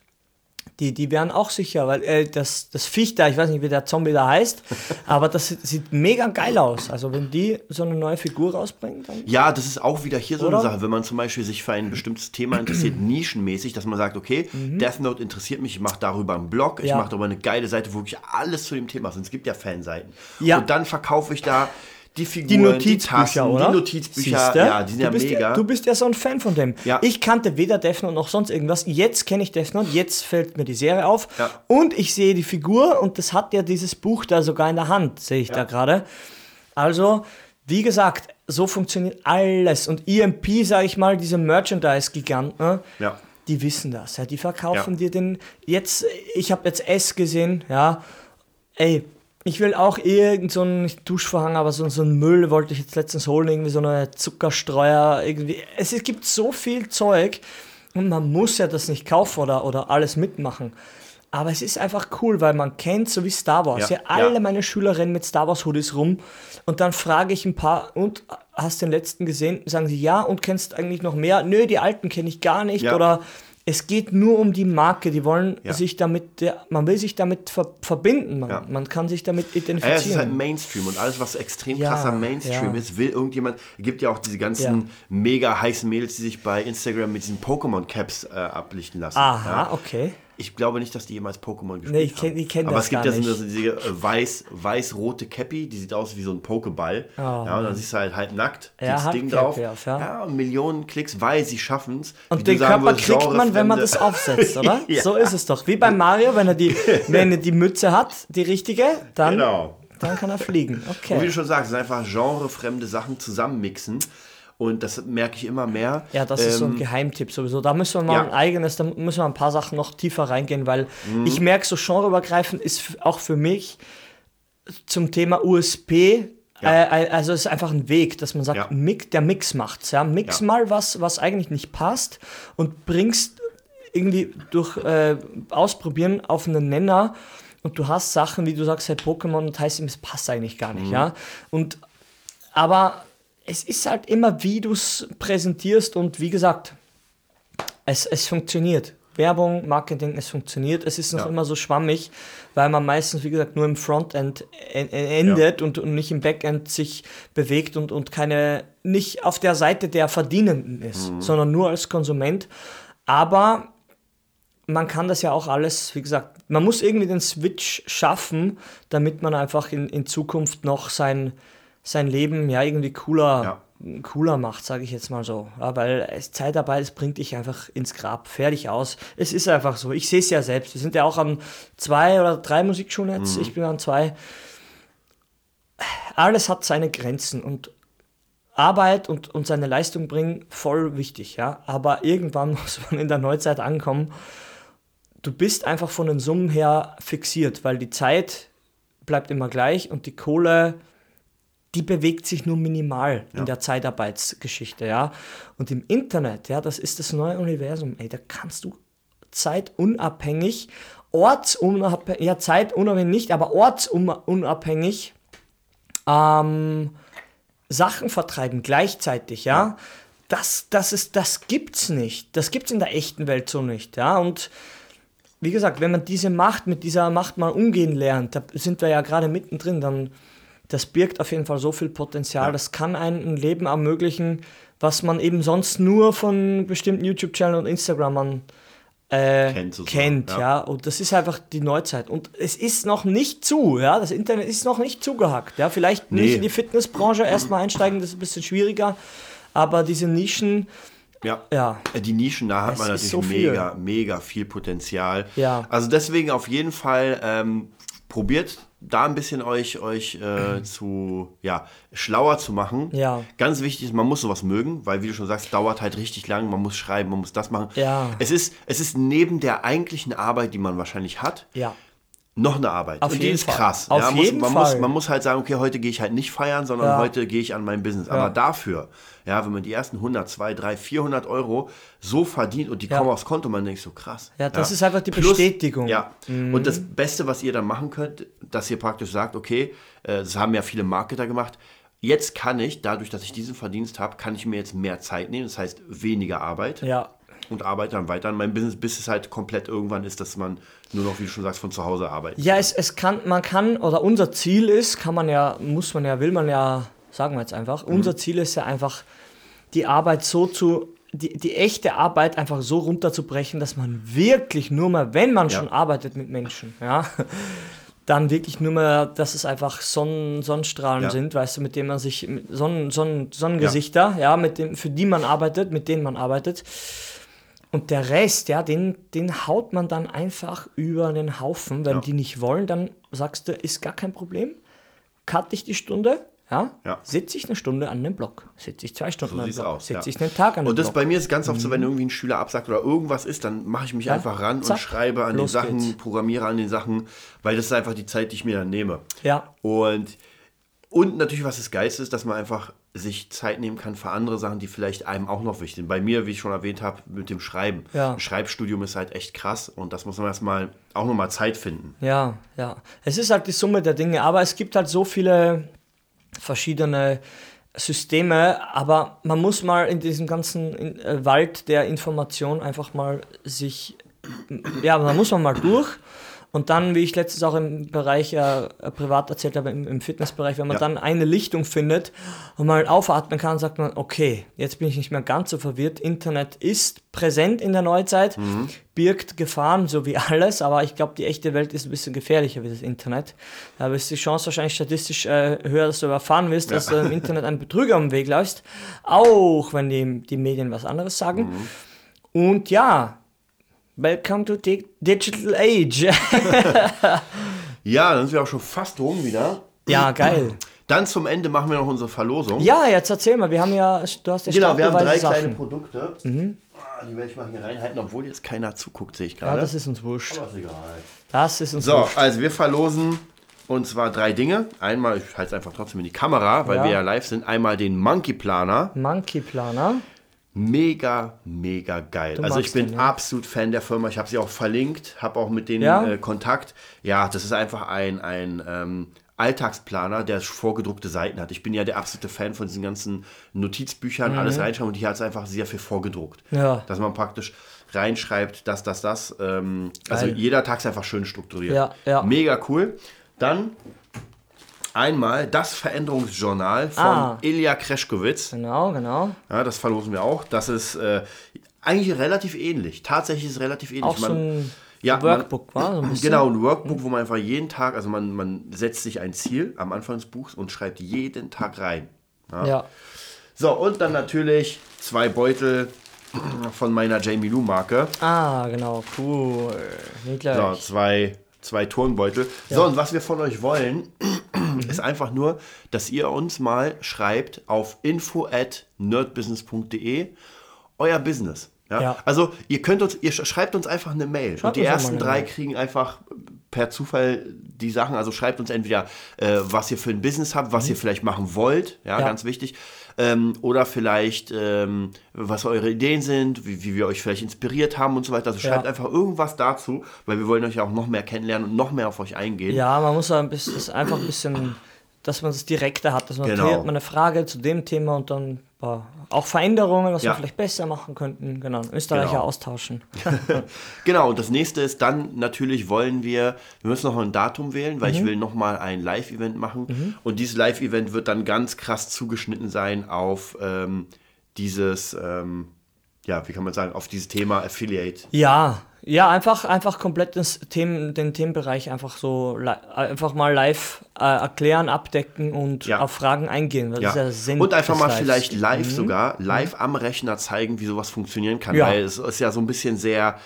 die, die wären auch sicher, weil äh, das, das Viech da, ich weiß nicht, wie der Zombie da heißt, (laughs) aber das sieht, sieht mega geil aus. Also wenn die so eine neue Figur rausbringen, dann... Ja, das ist auch wieder hier so Oder? eine Sache, wenn man zum Beispiel sich für ein bestimmtes Thema interessiert, (clears throat) nischenmäßig, dass man sagt, okay, Death Note interessiert mich, ich mache darüber einen Blog, ich Mhm. Ja. mache darüber eine geile Seite, wo ich alles zu dem Thema ist. Und es gibt ja Fanseiten. Ja. Und dann verkaufe ich da die Figuren, Die Notizbücher, Tassen, oder? die Notizbücher, Siehste? ja, die sind du ja bist mega. Ja, du bist ja so ein Fan von dem. Ja. Ich kannte weder Death Note noch sonst irgendwas. Jetzt kenne ich Death Note, jetzt fällt mir die Serie auf. Ja. Und ich sehe die Figur und das hat ja dieses Buch da sogar in der Hand, sehe ich da gerade. Also, wie gesagt, so funktioniert alles. Und EMP, sage ich mal, diese Merchandise-Giganten, Ja. die wissen das. Ja, die verkaufen Ja. dir den. Jetzt, ich habe jetzt S gesehen, ja. Ey, ich will auch irgend so einen Duschvorhang, aber so, so einen Müll wollte ich jetzt letztens holen, irgendwie so eine Zuckerstreuer, irgendwie. Es, es gibt so viel Zeug und man muss ja das nicht kaufen oder, oder alles mitmachen. Aber es ist einfach cool, weil man kennt, so wie Star Wars. Ja, Ja, alle ja. meine Schüler rennen mit Star Wars Hoodies rum und dann frage ich ein paar, und hast den letzten gesehen? Sagen sie ja und kennst eigentlich noch mehr? Nö, die alten kenne ich gar nicht Ja. oder es geht nur um die Marke, die wollen Ja. sich damit, man will sich damit ver verbinden, man, Ja. man kann sich damit Ja, es ist halt identifizieren. Mainstream und alles, was extrem Ja, krasser Mainstream ist, will irgendjemand. gibt ja auch diese ganzen mega heißen Mädels, die sich bei Instagram mit diesen Pokémon-Caps äh, ablichten lassen. Aha, okay. Ich glaube nicht, dass die jemals Pokémon gespielt Nee, ich kenn- haben. die kennen Aber das es gibt ja so diese äh, weiß, weiß-rote Cappy, die sieht aus wie so ein Pokéball. ja, und dann siehst du halt halt nackt, Oh. Ja, das Ding drauf. auf, ja. und Millionen Klicks, weil sie schaffen es. Und den Körper kriegt man, wenn man das aufsetzt, oder? (laughs) Ja. So ist es doch. Wie bei Mario, wenn er die, (laughs) wenn er die Mütze hat, die richtige, dann, Genau. dann kann er fliegen. Und wie du Okay. schon sagst, es sind einfach genrefremde Sachen zusammenmixen. Und das merke ich immer mehr. Ja, das ist so ein Ähm, Geheimtipp sowieso. Da müssen wir mal ja. ein eigenes, da müssen wir ein paar Sachen noch tiefer reingehen, weil Mhm. ich merke, so genreübergreifend ist auch für mich zum Thema USP, Ja. äh, also es ist einfach ein Weg, dass man sagt, Ja. Mix, der Mix macht's. Ja? Mix Ja. mal was, was eigentlich nicht passt und bringst irgendwie durch äh, Ausprobieren auf einen Nenner und du hast Sachen, wie du sagst, hey, Pokémon und heißt es passt eigentlich gar Mhm. nicht, ja. Und aber es ist halt immer, wie du es präsentierst und wie gesagt, es, es funktioniert. Werbung, Marketing, es funktioniert. Es ist noch Ja. immer so schwammig, weil man meistens, wie gesagt, nur im Frontend en- en- endet und, und nicht im Backend sich bewegt und, und keine, nicht auf der Seite der Verdienenden ist, Mhm. sondern nur als Konsument. Aber man kann das ja auch alles, wie gesagt, man muss irgendwie den Switch schaffen, damit man einfach in, in Zukunft noch sein, sein Leben ja irgendwie cooler, cooler macht, sage ich jetzt mal so. Ja, weil es Zeitarbeit, es bringt dich einfach ins Grab, fertig aus. Es ist einfach so. Ich sehe es ja selbst. Wir sind ja auch an zwei oder drei Musikschulen jetzt. Ich bin an zwei. Alles hat seine Grenzen und Arbeit und, und seine Leistung bringen, voll wichtig, ja. Aber irgendwann (laughs) muss man in der Neuzeit ankommen. Du bist einfach von den Summen her fixiert, weil die Zeit bleibt immer gleich und die Kohle, die bewegt sich nur minimal in der Zeitarbeitsgeschichte, ja. Und im Internet, ja, das ist das neue Universum, ey, da kannst du zeitunabhängig, ortsunabhängig, ja, zeitunabhängig nicht, aber ortsunabhängig ähm, Sachen vertreiben gleichzeitig, ja. Das, das, ist, das gibt's nicht. Das gibt's in der echten Welt so nicht, ja. Und wie gesagt, wenn man diese Macht, mit dieser Macht mal umgehen lernt, da sind wir ja gerade mittendrin, dann das birgt auf jeden Fall so viel Potenzial. Ja. Das kann einem ein Leben ermöglichen, was man eben sonst nur von bestimmten YouTube-Channeln und Instagramern äh, Kennt kennt, ja. ja. Und das ist einfach die Neuzeit. Und es ist noch nicht zu, ja. Das Internet ist noch nicht zugehackt, ja. Vielleicht nicht Nee. in die Fitnessbranche erstmal einsteigen, das ist ein bisschen schwieriger. Aber diese Nischen, Ja. ja, Äh, Die Nischen, da hat Es man natürlich so mega, mega viel Potenzial. Ja. Also deswegen auf jeden Fall ähm, probiert da ein bisschen euch, euch äh, (clears throat) zu, ja, schlauer zu machen. Ja. Ganz wichtig ist, man muss sowas mögen, weil wie du schon sagst, dauert halt richtig lang, man muss schreiben, man muss das machen. Ja. Es ist, es ist neben der eigentlichen Arbeit, die man wahrscheinlich hat, Ja. Noch eine Arbeit. Auf und die ist Fall. krass. Auf ja, jeden muss, man, Fall. Muss, man muss halt sagen, okay, heute gehe ich halt nicht feiern, sondern Ja. heute gehe ich an mein Business. Ja. Aber dafür, ja, wenn man die ersten 100, 200, 300, 400 Euro so verdient und die kommen aufs Konto, man denkt so krass. Ja, das ist einfach die Bestätigung. Mhm. Ja. Und das Beste, was ihr dann machen könnt, dass ihr praktisch sagt, okay, äh, das haben ja viele Marketer gemacht, jetzt kann ich, dadurch, dass ich diesen Verdienst habe, kann ich mir jetzt mehr Zeit nehmen, das heißt weniger Arbeit Ja. Und arbeite dann weiter an meinem Business, bis es halt komplett irgendwann ist, dass man nur noch, wie du schon sagst, von zu Hause arbeitet. Ja, es, es kann, man kann, oder unser Ziel ist, kann man ja, muss man ja, will man ja, sagen wir jetzt einfach, Mhm. unser Ziel ist ja einfach, die Arbeit so zu, die, die echte Arbeit einfach so runterzubrechen, dass man wirklich nur mal, wenn man Ja. schon arbeitet mit Menschen, ja, (laughs) dann wirklich nur mehr, dass es einfach Sonnen, Sonnenstrahlen Ja. sind, weißt du, mit denen man sich, Sonnen, Sonnen, Sonnengesichter, ja. mit dem, für die man arbeitet, mit denen man arbeitet. Und der Rest, ja, den, den haut man dann einfach über den Haufen. Wenn Ja. die nicht wollen, dann sagst du, ist gar kein Problem. Cut ich die Stunde, ja, Ja. sitze ich eine Stunde an den Block. Sitze ich zwei Stunden So an den sieht's Block. aus. Sitze ja. ich einen Tag an den Und das Block. Mhm. bei mir ist ganz oft so, wenn irgendwie ein Schüler absagt oder irgendwas ist, dann mache ich mich einfach ran Zack. und schreibe an den Sachen, geht's. programmiere an den Sachen, weil das ist einfach die Zeit, die ich mir dann nehme. Ja. Und, und natürlich, was das Geilste ist, dass man einfach sich Zeit nehmen kann für andere Sachen, die vielleicht einem auch noch wichtig sind. Bei mir, wie ich schon erwähnt habe, mit dem Schreiben. Ja. Ein Schreibstudium ist halt echt krass und das muss man erstmal auch nochmal Zeit finden. Ja, ja. Es ist halt die Summe der Dinge, aber es gibt halt so viele verschiedene Systeme, aber man muss mal in diesem ganzen äh, Wald der Information einfach mal sich, ja, da muss man mal durch. Und dann, wie ich letztes auch im Bereich äh, privat erzählt habe, im, im Fitnessbereich, wenn man Ja. dann eine Lichtung findet und mal aufatmen kann, sagt man, okay, jetzt bin ich nicht mehr ganz so verwirrt. Internet ist präsent in der Neuzeit, birgt Gefahren, so wie alles, aber ich glaube, die echte Welt ist ein bisschen gefährlicher wie das Internet. Da ist die Chance wahrscheinlich statistisch äh, höher, dass du erfahren wirst, dass du im Internet einen Betrüger am Weg läufst, auch wenn die, die Medien was anderes sagen. Und ja, welcome to the digital age. (laughs) Ja, dann sind wir auch schon fast rum wieder. ja, geil. Dann zum Ende machen wir noch unsere Verlosung. Ja, jetzt erzähl mal, wir haben ja, du hast ja Genau, wir haben drei stapelweise kleine Sachen. Produkte. Ah, die werde ich mal hier reinhalten, obwohl jetzt keiner zuguckt, sehe ich Ja, gerade. das ist uns wurscht. Aber ist egal. Das ist uns So, wurscht. also wir verlosen und zwar drei Dinge. Einmal, ich halte es einfach trotzdem in die Kamera, weil Ja. wir ja live sind. Einmal den Monkey Planer. Monkey Planer. Mega, mega geil. Du also ich bin den, ja? absolut Fan der Firma. Ich habe sie auch verlinkt, habe auch mit denen Ja? äh, Kontakt. Ja, das ist einfach ein, ein ähm, Alltagsplaner, der vorgedruckte Seiten hat. Ich bin ja der absolute Fan von diesen ganzen Notizbüchern, alles reinschreiben und hier hat es einfach sehr viel vorgedruckt. Mhm. Ja. Dass man praktisch reinschreibt, das, das, das. Ähm, also jeder Tag ist einfach schön strukturiert. Ja, ja. Mega cool. Dann einmal das Veränderungsjournal von Ah. Ilya Kreschkowitz. Genau, genau. Ja, das verlosen wir auch. Das ist äh, eigentlich relativ ähnlich. Tatsächlich ist es relativ ähnlich. Auch so ein ja, Workbook, war so ein. (clears throat) Genau, ein Workbook, wo man einfach jeden Tag, also man, man setzt sich ein Ziel am Anfang des Buchs und schreibt jeden Tag rein. Ja. So, und dann natürlich zwei Beutel (clears throat) von meiner Jamie Lou Marke. Ah, genau, cool. So, zwei, zwei Turnbeutel. So, und was wir von euch wollen, (clears throat) ist einfach nur, dass ihr uns mal schreibt auf info at nerdbusiness.de euer Business. Ja? Ja. Also ihr könnt uns, ihr sch- schreibt uns einfach eine Mail. Schreibt und die ersten drei Mail. kriegen einfach per Zufall die Sachen. Also schreibt uns entweder, äh, was ihr für ein Business habt, was ihr vielleicht machen wollt, ja, Mhm. Ja. ganz wichtig. Ähm, oder vielleicht, ähm, was eure Ideen sind, wie, wie wir euch vielleicht inspiriert haben und so weiter. Also schreibt Ja. einfach irgendwas dazu, weil wir wollen euch ja auch noch mehr kennenlernen und noch mehr auf euch eingehen. Ja, man muss ein bisschen, einfach ein bisschen, dass man das direkter hat, dass man Genau. man eine Frage zu dem Thema und dann auch Veränderungen, was Ja. wir vielleicht besser machen könnten. Genau, Österreicher Genau. austauschen. (laughs) Genau, und das nächste ist dann natürlich wollen wir, wir müssen noch ein Datum wählen, weil Mhm. ich will nochmal ein Live-Event machen. Und dieses Live-Event wird dann ganz krass zugeschnitten sein auf ähm, dieses, ähm, ja, wie kann man sagen, auf dieses Thema Affiliate. Ja, ja, einfach, einfach komplett das Themen, den Themenbereich einfach so einfach mal live äh, erklären, abdecken und Ja. auf Fragen eingehen. Das Ja. ist ja Sinn und einfach mal Lives. vielleicht live sogar, live am Rechner zeigen, wie sowas funktionieren kann. Ja. Weil es ist ja so ein bisschen sehr,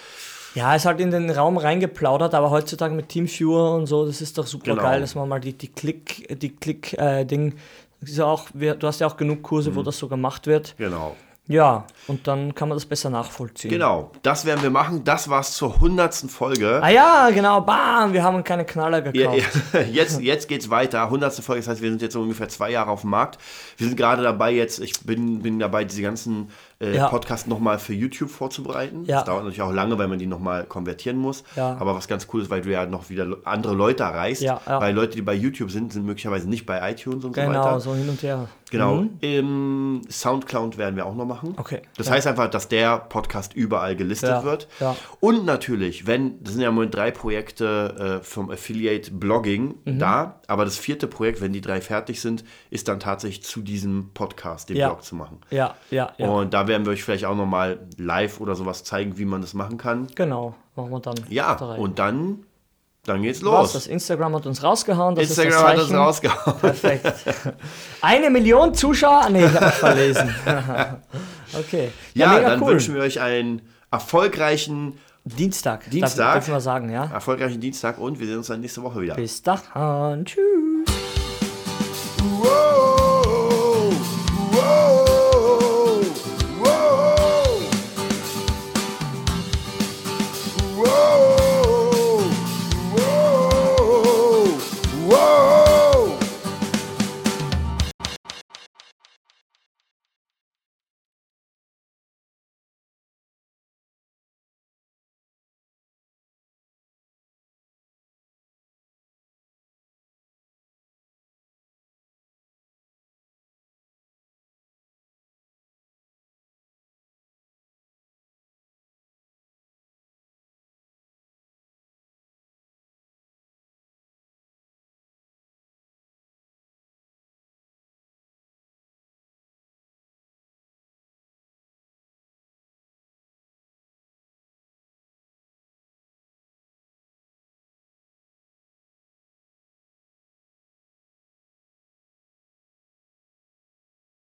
Ja, ist halt in den Raum reingeplaudert, aber heutzutage mit Teamviewer und so, das ist doch super Genau. geil, dass man mal die, die Klick, die Klick, äh, Ding, das ist ja auch, du hast ja auch genug Kurse, Mhm. wo das so gemacht wird. Genau. Ja, und dann kann man das besser nachvollziehen. Genau, das werden wir machen. Das war's zur hundertsten Folge. Ah ja, genau, bam, wir haben keine Knaller Ja, gekauft. ja, (laughs) jetzt, jetzt geht's weiter. Hundertste Folge, das heißt, wir sind jetzt so ungefähr zwei Jahre auf dem Markt. Wir sind gerade dabei jetzt, ich bin, bin dabei, diese ganzen äh, Ja. Podcasts nochmal für YouTube vorzubereiten. Ja. Das dauert natürlich auch lange, weil man die nochmal konvertieren muss. Ja. Aber was ganz cool ist, weil du ja noch wieder andere Leute erreichst. Ja, ja. Weil Leute, die bei YouTube sind, sind möglicherweise nicht bei iTunes und so Genau, weiter. so hin und her. Genau. Im Soundcloud werden wir auch noch machen. Okay, Das ja. heißt einfach, dass der Podcast überall gelistet Ja, wird. ja. Und natürlich, wenn, das sind ja im Moment drei Projekte äh, vom Affiliate Blogging Mhm. da, aber das vierte Projekt, wenn die drei fertig sind, ist dann tatsächlich zu diesem Podcast, den. Blog zu machen. Ja, ja, ja. Und da werden wir euch vielleicht auch nochmal live oder sowas zeigen, wie man das machen kann. Genau, machen wir dann. Ja, und dann, dann geht's Was, los. das Instagram hat uns rausgehauen. Das Instagram ist hat uns rausgehauen. (laughs) Perfekt. Eine Million Zuschauer? Nee, ich habe verlesen. (laughs) okay. Ja, mega dann cool. wünschen wir euch einen erfolgreichen, Dienstag. Dienstag. Darf, dürfen wir sagen, ja? erfolgreichen Dienstag und wir sehen uns dann nächste Woche wieder. Bis dann. Tschüss. Whoa.